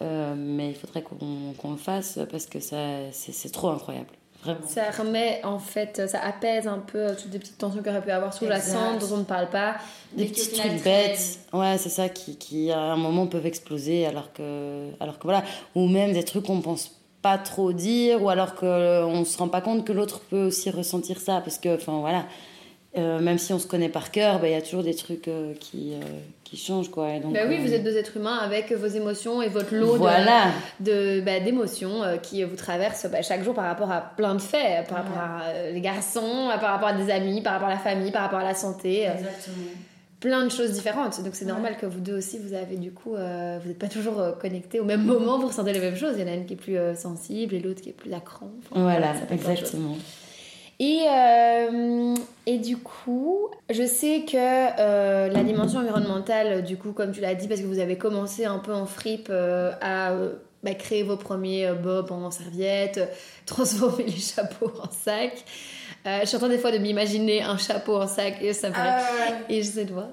Euh, mais il faudrait qu'on le fasse parce que c'est trop incroyable. Vraiment. Ça remet en fait, ça apaise un peu toutes les petites tensions qu'il aurait pu avoir sous la cendre dont on ne parle pas. Des, petits trucs bêtes, ouais, c'est ça qui, qui à un moment peuvent exploser alors que, alors que voilà, ou même des trucs qu'on pense pas trop dire ou alors qu'on se rend pas compte que l'autre peut aussi ressentir ça parce que, enfin voilà, euh, même si on se connaît par cœur, bah, il y a toujours des trucs euh, qui, euh, qui changent. Quoi. donc, bah oui, vous êtes deux êtres humains avec vos émotions et votre lot de, bah, d'émotions qui vous traversent bah, chaque jour par rapport à plein de faits, par rapport à les garçons, par rapport à des amis, par rapport à la famille, par rapport à la santé. Exactement. Plein de choses différentes. Donc c'est normal que vous deux aussi, vous avez du coup, vous n'êtes pas toujours connectés au même moment, vous ressentez les mêmes choses. Il y en a une qui est plus sensible et l'autre qui est plus accro. voilà exactement. Et, euh, et du coup, je sais que euh, la dimension environnementale, du coup, comme tu l'as dit, parce que vous avez commencé un peu en fripe euh, à bah, créer vos premiers bobs en serviette, (laughs) transformer les chapeaux en sac. je suis en train des fois de m'imaginer un chapeau en sac et ça me ah, (laughs) et je sais de voir.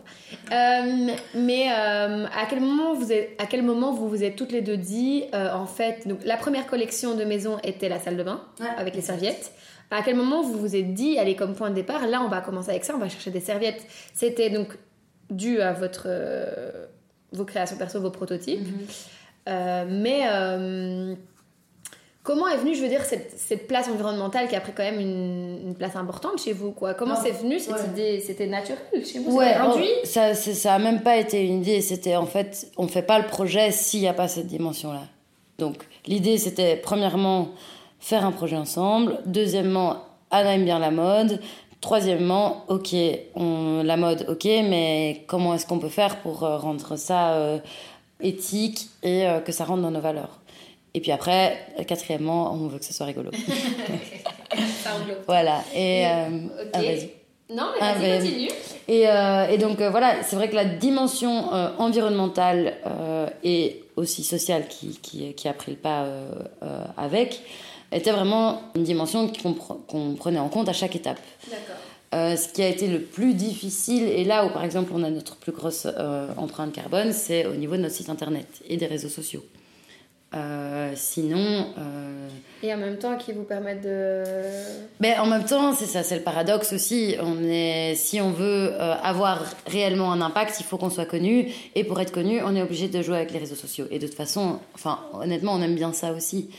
mais à quel moment vous êtes, à quel moment vous vous êtes toutes les deux dit en fait donc la première collection de maison était la salle de bain avec les serviettes. À quel moment vous vous êtes dit, allez, comme point de départ, là, on va commencer avec ça, on va chercher des serviettes C'était donc dû à votre, euh, vos créations perso, vos prototypes. Mhm. Euh, mais euh, comment est venue, je veux dire, cette, cette, place environnementale qui a pris quand même une, place importante chez vous quoi? Comment c'est venu cette idée? C'était naturel chez vous? Ouais, ça, ça a même pas été une idée. C'était en fait, on fait pas le projet s'il n'y a pas cette dimension-là. Donc l'idée, c'était premièrement faire un projet ensemble. Deuxièmement, Anna aime bien la mode. Troisièmement, ok, on, la mode, ok, mais comment est-ce qu'on peut faire pour euh, rendre ça euh, éthique et euh, que ça rentre dans nos valeurs? Et puis après, quatrièmement, on veut que ce soit rigolo. (laughs) voilà. Et, ah, non, mais ah, vas-y, continue. Et, et donc voilà, c'est vrai que la dimension environnementale et aussi sociale qui, qui, qui, a pris le pas avec, était vraiment une dimension qu'on prenait en compte à chaque étape. Euh, ce qui a été le plus difficile, et là où par exemple on a notre plus grosse euh, empreinte carbone, c'est au niveau de notre site internet et des réseaux sociaux. Euh, sinon. Et en même temps, qui vous permettent de. Ben, en même temps, c'est ça, c'est le paradoxe aussi. On est, si on veut avoir réellement un impact, il faut qu'on soit connu. Et pour être connu, on est obligé de jouer avec les réseaux sociaux. Et de toute façon, enfin, honnêtement, on aime bien ça aussi.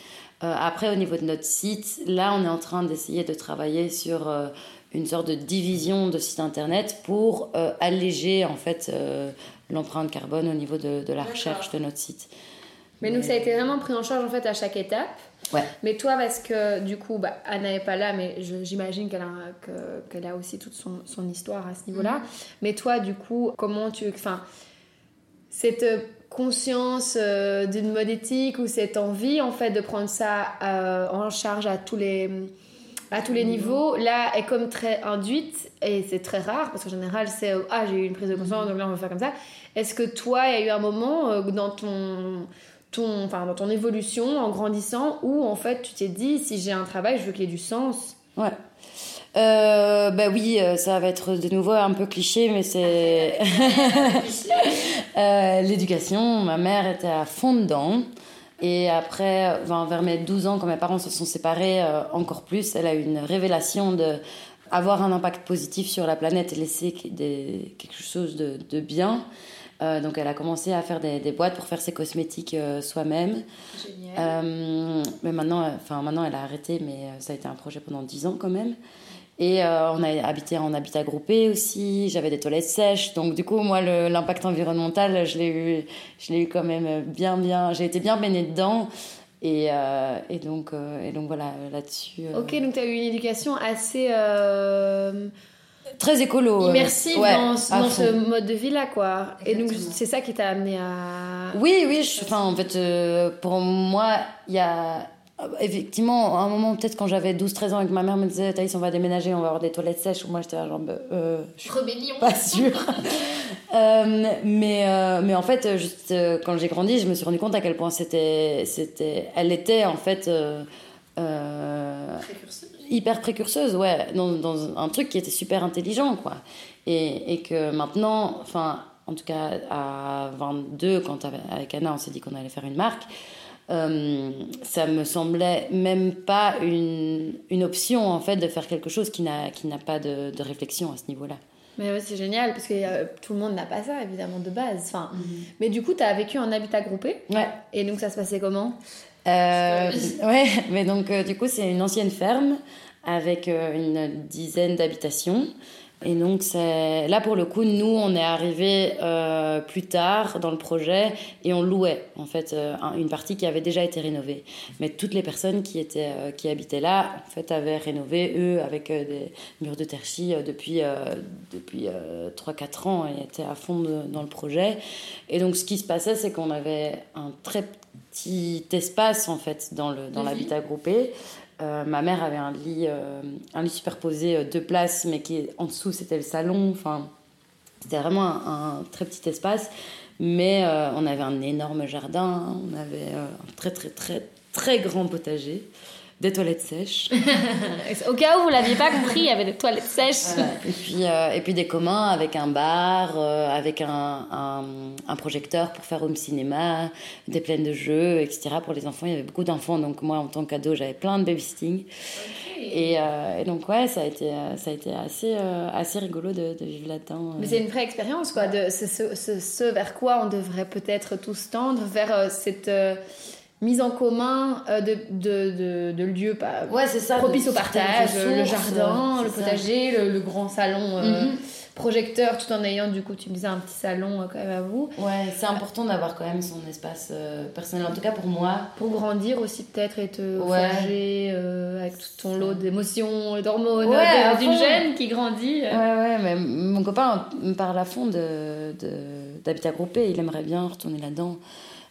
Euh, après, au niveau de notre site, là, on est en train d'essayer de travailler sur euh, une sorte de division de site internet pour euh, alléger en fait l'empreinte carbone au niveau de, de la recherche de notre site. Mais, donc ça a été vraiment pris en charge en fait à chaque étape. Ouais. Mais toi, parce que du coup, bah, Anna n'est pas là, mais j'imagine qu'elle a, qu'elle a aussi toute son, son, histoire à ce niveau-là. Mm-hmm. Mais toi, du coup, comment tu. Enfin, cette conscience euh, d'une mode éthique ou cette envie en fait de prendre ça euh, en charge à tous les à tous les niveaux là est comme très induite et c'est très rare parce qu'en général c'est ah j'ai eu une prise de conscience donc là on va faire comme ça est-ce que toi il y a eu un moment euh, dans ton ton enfin dans ton évolution en grandissant où en fait tu t'es dit si j'ai un travail je veux qu'il ait du sens ouais euh, bah oui, euh, ça va être de nouveau un peu cliché, mais c'est (laughs) (laughs) euh, l'éducation. Ma mère était à fond dedans. Et après, vers mes 12 ans, quand mes parents se sont séparés, euh, encore plus, elle a eu une révélation de avoir un impact positif sur la planète et laisser des, quelque chose de, de bien. Euh, donc elle a commencé à faire des, des boîtes pour faire ses cosmétiques soi-même. Génial. mais maintenant, enfin maintenant elle a arrêté, mais ça a été un projet pendant 10 ans quand même. Et euh, on a habité en habitat groupé aussi, j'avais des toilettes sèches. Donc du coup, moi, l'impact environnemental, je l'ai eu, je l'ai eu quand même bien, bien. J'ai été bien baignée dedans. Et, euh, et, donc, euh, et donc voilà, là-dessus. Ok, donc tu as eu une éducation assez. Très écolo. Immersive dans, ce mode de vie-là, quoi. Et donc, c'est ça qui t'a amené à. Oui, oui. enfin, en fait, pour moi, il y a bah, effectivement, à un moment, peut-être quand j'avais 12-13 ans et que ma mère me disait Thaïs, on va déménager, on va avoir des toilettes sèches, moi j'étais genre, bah, euh, je suis pas sûre. (laughs) euh, mais, euh, mais en fait, juste euh, quand j'ai grandi, je me suis rendu compte à quel point c'était, c'était, elle était en fait hyper précurseuse, ouais, dans, dans, un truc qui était super intelligent, quoi. Et, et que maintenant, enfin, en tout cas à 22, quand avec Anna on s'est dit qu'on allait faire une marque, euh, ça me semblait même pas une, une, option en fait de faire quelque chose qui n'a qui n'a pas de, de, réflexion à ce niveau-là. Mais ouais, c'est génial parce que euh, tout le monde n'a pas ça évidemment de base. Enfin, mhm. mais du coup, tu as vécu en habitat groupé. Ouais. Et donc ça se passait comment? Euh, Ouais, (laughs) mais donc du coup, c'est une ancienne ferme avec une dizaine d'habitations. Et donc, c'est là pour le coup, nous, on est arrivé euh, plus tard dans le projet et on louait en fait euh, une partie qui avait déjà été rénovée. Mais toutes les personnes qui étaient euh, qui habitaient là, en fait, avaient rénové eux avec des murs de terchi depuis depuis 3-4 ans et étaient à fond dans le projet. Et donc, ce qui se passait, c'est qu'on avait un très petit espace en fait dans le dans l'habitat groupé. Euh, ma mère avait un lit, euh, un lit superposé euh, deux places, mais qui en dessous c'était le salon. Enfin, c'était vraiment un, très petit espace, mais on avait un énorme jardin, on avait un très très très très grand potager des toilettes sèches. (laughs) Au cas où vous l'aviez pas compris, il y avait des toilettes sèches. Et, puis, euh, et puis des communs avec un bar, euh, avec un, un, projecteur pour faire home cinéma, des plaines de jeux, etc. Pour les enfants, il y avait beaucoup d'enfants, donc moi en tant qu'ado, j'avais plein de babysitting. Et, euh, et, donc ouais, ça a été, ça a été assez, assez rigolo de, vivre là-dedans. Mais c'est une vraie expérience, quoi. De, ce, ce, ce, vers quoi on devrait peut-être tous tendre, vers cette mise en commun euh, de, de, de, lieux pas, ouais, ça, propices au partage, le jardin, le potager, le, grand salon euh, mhm. projecteur, tout en ayant du coup, tu me disais, un petit salon euh, quand même à vous. Ouais, c'est important d'avoir quand même son espace personnel, en tout cas pour moi. Pour grandir aussi peut-être et te ouais. avec tout ton lot d'émotions d'hormones ouais, d'une jeune qui grandit. Ouais, ouais, mais mon copain me parle à fond d'habitat de, groupé, il aimerait bien retourner là-dedans.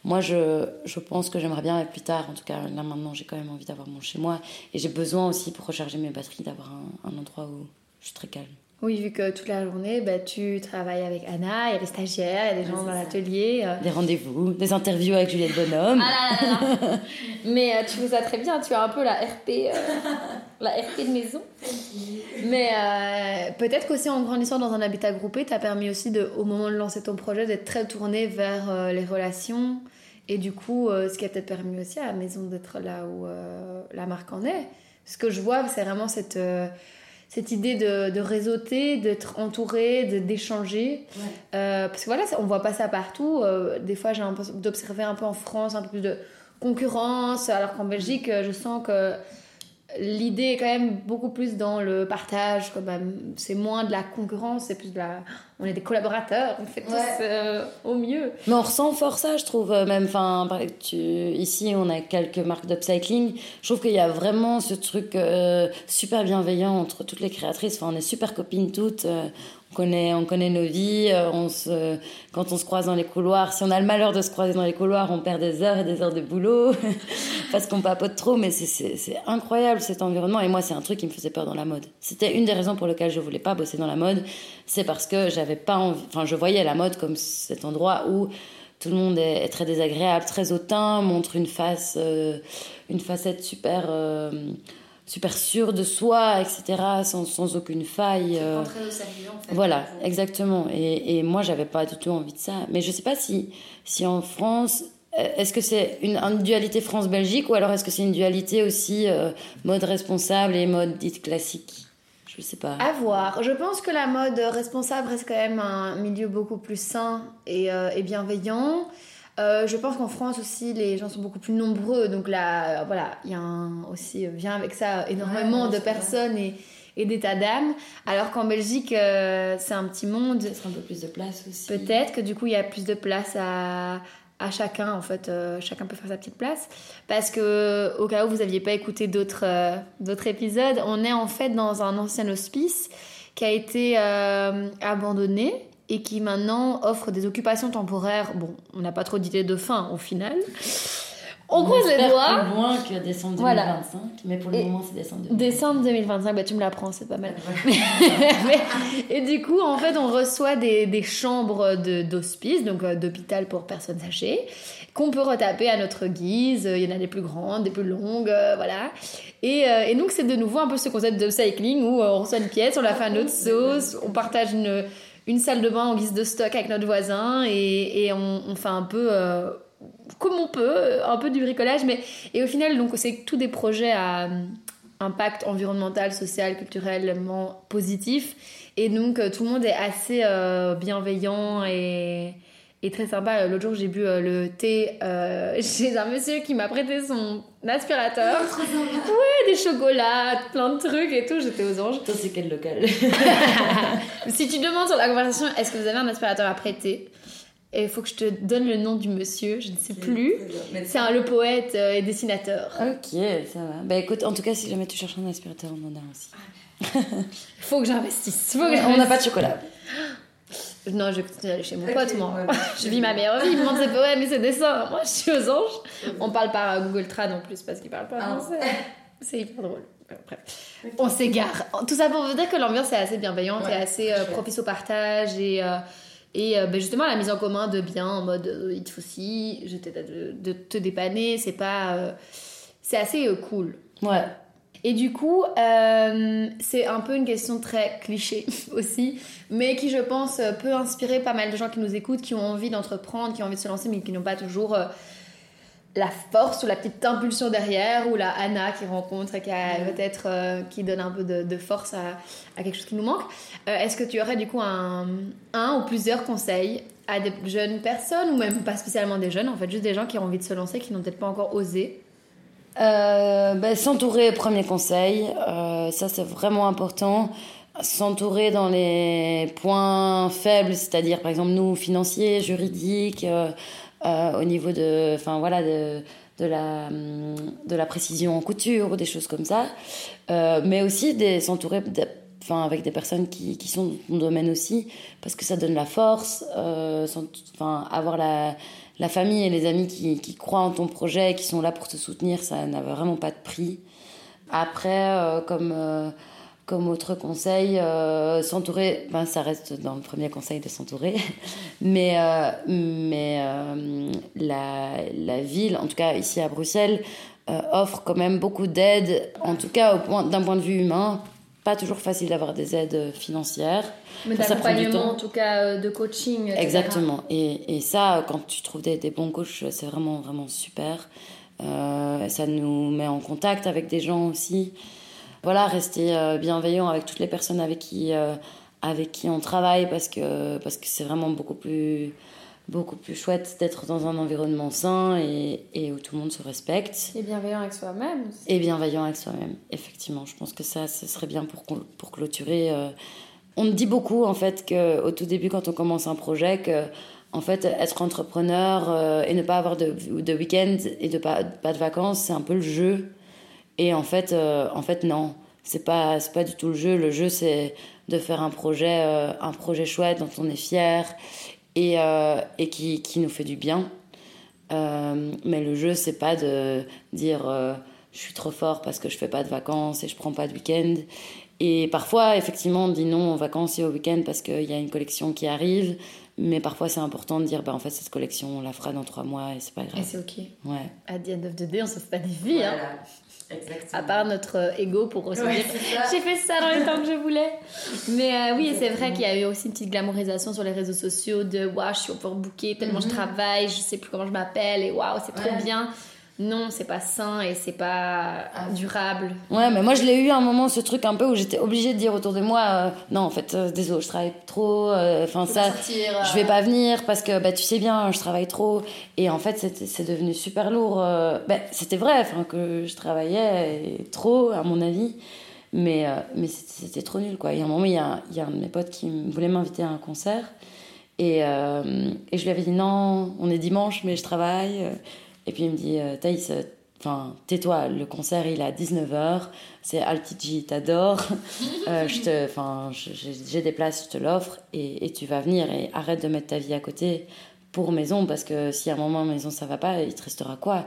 Moi, je, je pense que j'aimerais bien, plus tard, en tout cas, là maintenant, j'ai quand même envie d'avoir mon chez moi. Et j'ai besoin aussi, pour recharger mes batteries, d'avoir un, un endroit où je suis très calme. Oui, vu que toute la journée, bah, tu travailles avec Anna, il y a des stagiaires, il y a des gens dans l'atelier. Euh. Des rendez-vous, des interviews avec Juliette Bonhomme. Ah Mais euh, tu vous as très bien, tu as un peu la RP, euh, (laughs) la RP de maison. Mais peut-être qu'aussi en grandissant dans un habitat groupé, t'as permis aussi, de, au moment de lancer ton projet, d'être très tourné vers les relations. Et du coup, ce qui a peut-être permis aussi à la maison d'être là où la marque en est. Ce que je vois, c'est vraiment cette cette idée de, de réseauter, d'être entouré, d'échanger. Euh, parce que voilà, on voit pas ça partout. Euh, des fois, j'ai l'impression d'observer un peu en France un peu plus de concurrence, alors qu'en Belgique, je sens que l'idée est quand même beaucoup plus dans le partage. C'est moins de la concurrence, c'est plus de la. On est des collaborateurs, on fait tous euh, au mieux. Mais on ressent fort ça, je trouve. Euh, même, enfin, ici, on a quelques marques d'upcycling. Je trouve qu'il y a vraiment ce truc euh, super bienveillant entre toutes les créatrices. Enfin, on est super copines toutes. On connaît, on connaît nos vies. Euh, on se, quand on se croise dans les couloirs, si on a le malheur de se croiser dans les couloirs, on perd des heures et des heures de boulot (laughs) parce qu'on papote trop. Mais c'est incroyable cet environnement. Et moi, c'est un truc qui me faisait peur dans la mode. C'était une des raisons pour lesquelles je voulais pas bosser dans la mode. C'est parce que j'avais pas. Enfin, je voyais la mode comme cet endroit où tout le monde est, très désagréable, très hautain, montre une face, euh, une facette super. Euh, super sûr de soi, etc., sans, sans aucune faille. Euh... Au sérieux, en fait, voilà, exactement. Et, et moi, j'avais pas du tout envie de ça. Mais je sais pas si, si en France, euh, est-ce que c'est une, une, dualité France-Belgique ou alors est-ce que c'est une dualité aussi euh, mode responsable et mode dite classique? Je sais pas. À voir. Je pense que la mode responsable reste quand même un milieu beaucoup plus sain et, euh, et bienveillant. Euh, je pense qu'en France aussi, les gens sont beaucoup plus nombreux. Donc là, euh, voilà, il y a aussi, euh, vient avec ça énormément de personnes et, et d'états d'âme. Alors qu'en Belgique, c'est un petit monde. Peut-être un peu plus de place aussi. Peut-être que du coup, il y a plus de place à, à chacun. En fait, chacun peut faire sa petite place. Parce que, au cas où vous n'aviez pas écouté d'autres épisodes, on est en fait dans un ancien hospice qui a été abandonné et qui maintenant offre des occupations temporaires. Bon, on n'a pas trop d'idées de fin au final. On croise les doigts. plus loin que décembre 2025, Voilà. mais pour le Et- moment c'est décembre 2025. Décembre 2025, bah tu me l'apprends, c'est pas mal. (laughs) Mais- et du coup, en fait, on reçoit des, des chambres de- d'hospice, donc euh, d'hôpital pour personnes âgées, qu'on peut retaper à notre guise. Il y en a des plus grandes, des plus longues, euh, voilà. Et, euh, et donc, c'est de nouveau un peu ce concept de cycling où on reçoit une pièce, on la fait à notre sauce, on partage une, une salle de bain en guise de stock avec notre voisin et, on, fait un peu. euh, comme on peut, un peu du bricolage, mais et au final, donc c'est tous des projets à euh, impact environnemental, social, culturellement positif, et donc euh, tout le monde est assez bienveillant et, et très sympa. L'autre jour, j'ai bu euh, le thé euh, (laughs) chez un monsieur qui m'a prêté son aspirateur. Ouais, des chocolats, plein de trucs et tout. J'étais aux anges. Toi, c'est quel local? (laughs) Si tu demandes sur la conversation, est-ce que vous avez un aspirateur à prêter? Et il faut que je te donne le nom du monsieur, je ne sais plus. C'est un, le poète euh, et dessinateur. Ok, ça va. Bah écoute, en tout cas, si jamais tu cherches un aspirateur, on en a un aussi. Il faut que j'investisse. On n'a pas de chocolat. Non, je vais continuer à aller chez mon pote, moi. ouais. (laughs) je vis ma meilleure vie. Il me demande ses poèmes et ses dessins. Moi, je suis aux anges. On parle par Google Trad en plus parce qu'il parle pas Ah. français. (laughs) C'est hyper drôle. On s'égare. Tout ça pour vous dire que l'ambiance est assez bienveillante Ouais, et assez euh, propice au partage et, euh, et euh, ben, justement la mise en commun de biens en mode euh, il te faut ci, je t'aide de, de te dépanner. C'est pas. euh, c'est assez euh, cool. Ouais. Et du coup, euh, c'est un peu une question très cliché (laughs) aussi, mais qui, je pense, peut inspirer pas mal de gens qui nous écoutent, qui ont envie d'entreprendre, qui ont envie de se lancer, mais qui n'ont pas toujours euh, la force ou la petite impulsion derrière, ou la Anna qui rencontre et qui peut-être euh, qui donne un peu de, de force à, à quelque chose qui nous manque. Est-ce que tu aurais du coup un, un ou plusieurs conseils à des jeunes personnes, ou même pas spécialement des jeunes, en fait, juste des gens qui ont envie de se lancer, qui n'ont peut-être pas encore osé? Euh, bah, s'entourer, premier conseil, euh, ça c'est vraiment important. S'entourer dans les points faibles, c'est-à-dire par exemple nous financiers, juridiques, euh, euh, au niveau de, enfin voilà, de, de la de la précision en couture ou des choses comme ça, mais aussi s'entourer, enfin avec des personnes qui, qui sont dans ton domaine aussi, parce que ça donne la force, avoir la la famille et les amis qui, croient en ton projet, qui sont là pour te soutenir, ça n'a vraiment pas de prix. Après, euh, comme, euh, comme autre conseil, euh, s'entourer, ben, ça reste dans le premier conseil de s'entourer, (laughs) mais, mais la, la ville, en tout cas ici à Bruxelles, offre quand même beaucoup d'aides, en tout cas d'un point de vue humain. Pas toujours facile d'avoir des aides financières. Mais d'accompagnement, en tout cas, euh, de coaching. etc. Exactement. Et, et ça, quand tu trouves des, des bons coachs, c'est vraiment, vraiment super. Euh, ça nous met en contact avec des gens aussi. Voilà, rester euh, bienveillant avec toutes les personnes avec qui, euh, avec qui on travaille parce que parce que c'est vraiment beaucoup plus, beaucoup plus chouette d'être dans un environnement sain et, et où tout le monde se respecte. Et bienveillant avec soi-même. Et bienveillant avec soi-même, effectivement. Je pense que ça, ce serait bien pour, pour clôturer. euh. On me dit beaucoup, en fait, qu'au tout début, quand on commence un projet, que, en fait, être entrepreneur euh, et ne pas avoir de, de week-end et de pas, pas de vacances, c'est un peu le jeu. Et en fait, euh, en fait non. C'est pas, c'est pas du tout le jeu. Le jeu, c'est de faire un projet, euh, un projet chouette dont on est fier et, euh, et qui, qui nous fait du bien. Euh, mais le jeu, c'est pas de dire euh, je suis trop fort parce que je fais pas de vacances et je prends pas de week-end. Et parfois, effectivement, on dit non aux vacances et au week-end parce qu'il y a une collection qui arrive. Mais parfois, c'est important de dire bah, en fait, cette collection, on la fera dans trois mois et c'est pas Et grave. c'est ok. Ouais. À the end of the day, on sauve pas des vies. Hein. Exactement. À part notre euh, ego pour aussi Ouais, dire j'ai fait ça dans les temps que je voulais. Mais euh, oui, c'est vrai qu'il y a eu aussi une petite glamourisation sur les réseaux sociaux de waouh, je suis overbookée, tellement je Mhm. travaille, je sais plus comment je m'appelle et waouh, c'est trop Ouais. bien. Non, c'est pas sain et c'est pas Ah. durable. Ouais, mais moi je l'ai eu à un moment, ce truc un peu où j'étais obligée de dire autour de moi euh, non, en fait, euh, désolé, je travaille trop. euh, Enfin, ça, je vais pas venir parce que bah, tu sais bien, je travaille trop. Et en fait, c'est devenu super lourd. euh, bah, c'était vrai enfin, que je travaillais et trop, à mon avis. Mais, euh, mais c'était trop nul. Quoi. Et à un moment, il y a, il y a un de mes potes qui voulait m'inviter à un concert. Et, euh, et je lui avais dit non, on est dimanche, mais je travaille. Et puis il me dit euh, Thaïs, euh, enfin, tais-toi, le concert il est à 19h, c'est Altigi, t'adore. (laughs) Euh, j'ai des places, je te l'offre et, et tu vas venir et arrête de mettre ta vie à côté pour maison parce que si à un moment maison ça va pas, il te restera quoi?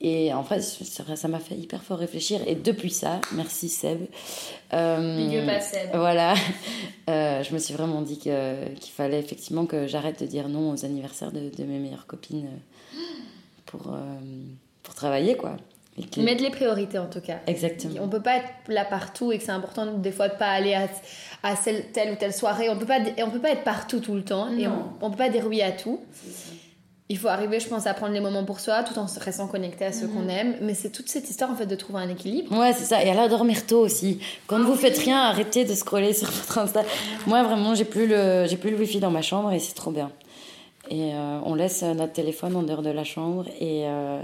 Et en fait, ça m'a fait hyper fort réfléchir. Et depuis ça, merci Seb. euh, Big up Seb. Voilà, (laughs) Euh, je me suis vraiment dit qu'il fallait effectivement que j'arrête de dire non aux anniversaires de, de mes meilleures copines pour, euh, pour travailler, quoi. Que- Mettre les priorités en tout cas. Exactement. On peut pas être là partout et que c'est important des fois de pas aller à, à celle- telle ou telle soirée. On peut pas, on peut pas être partout tout le temps et on, Non. on peut pas oui à tout. Il faut arriver, je pense, à prendre les moments pour soi tout en restant connecté à Mhm. ceux qu'on aime. Mais c'est toute cette histoire en fait de trouver un équilibre. Ouais, c'est ça. Et à dormir tôt aussi. Quand vous faites rien, arrêtez de scroller sur votre Insta. Moi, vraiment, j'ai plus le, j'ai plus le wifi dans ma chambre et c'est trop bien. Et euh, on laisse notre téléphone en dehors de la chambre et, euh,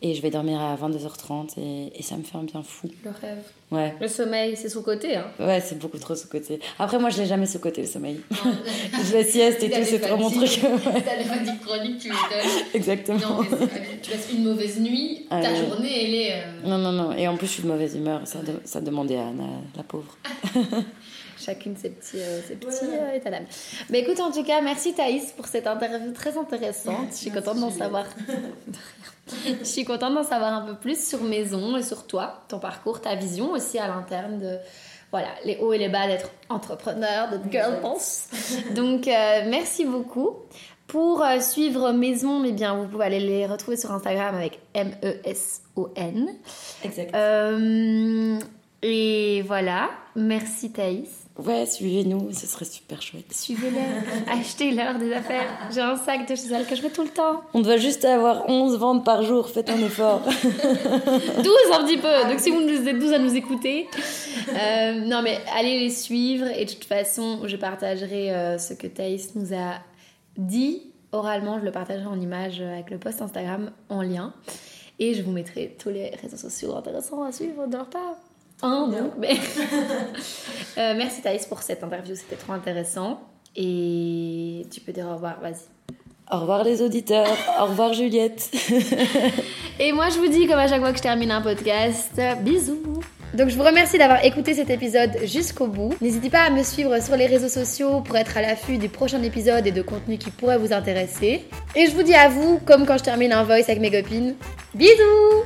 et je vais dormir à 22h30 et, et ça me fait un bien fou. Le rêve. Ouais. Le sommeil, c'est sous-côté. Hein. Ouais, c'est beaucoup trop sous-côté. Après, moi, je l'ai jamais sous-côté, le sommeil. (laughs) je la sieste et tout, c'est trop mon truc. T'as fatigues chroniques, tu m'étonnes. (laughs) Exactement. Non, mais c'est- tu passes une mauvaise nuit, ta journée, elle est. euh, Non, non, non. Et en plus, je suis de mauvaise humeur. Ça, de- ça demandait à Anna, la pauvre. (laughs) Chacune ses petits, euh, ses petits euh, états d'âme. Mais écoute, en tout cas, merci Thaïs pour cette interview très intéressante. Je suis contente d'en savoir. (laughs) Je suis contente d'en savoir un peu plus sur Maison et sur toi, ton parcours, ta vision aussi à l'interne de voilà les hauts et les bas d'être entrepreneur, d'être girl boss. Donc euh, merci beaucoup. Pour euh, suivre Maison, eh bien, vous pouvez aller les retrouver sur Instagram avec M-E-S-O-N. Exact. Euh, et voilà, merci Thaïs. Ouais, suivez-nous, ce serait super chouette. Suivez-les, (laughs) achetez-leur des affaires. J'ai un sac de chez elle que je mets tout le temps. On doit juste avoir 11 ventes par jour, faites un effort. (laughs) 12 un petit peu. Donc si vous nous êtes 12 à nous écouter. euh, non mais allez les suivre et de toute façon je partagerai euh, ce que Thaïs nous a dit oralement. Je le partagerai en image avec le post Instagram en lien. Et je vous mettrai tous les réseaux sociaux intéressants à suivre de leur part. Hein, donc, mais... Euh, merci Thaïs pour cette interview, c'était trop intéressant. Et tu peux dire au revoir, vas-y. Au revoir les auditeurs, au revoir Juliette. (laughs) Et moi, je vous dis, comme à chaque fois que je termine un podcast, bisous. Donc, je vous remercie d'avoir écouté cet épisode jusqu'au bout. N'hésitez pas à me suivre sur les réseaux sociaux pour être à l'affût des prochains épisodes et de contenus qui pourraient vous intéresser. Et je vous dis à vous, comme quand je termine un voice avec mes copines, bisous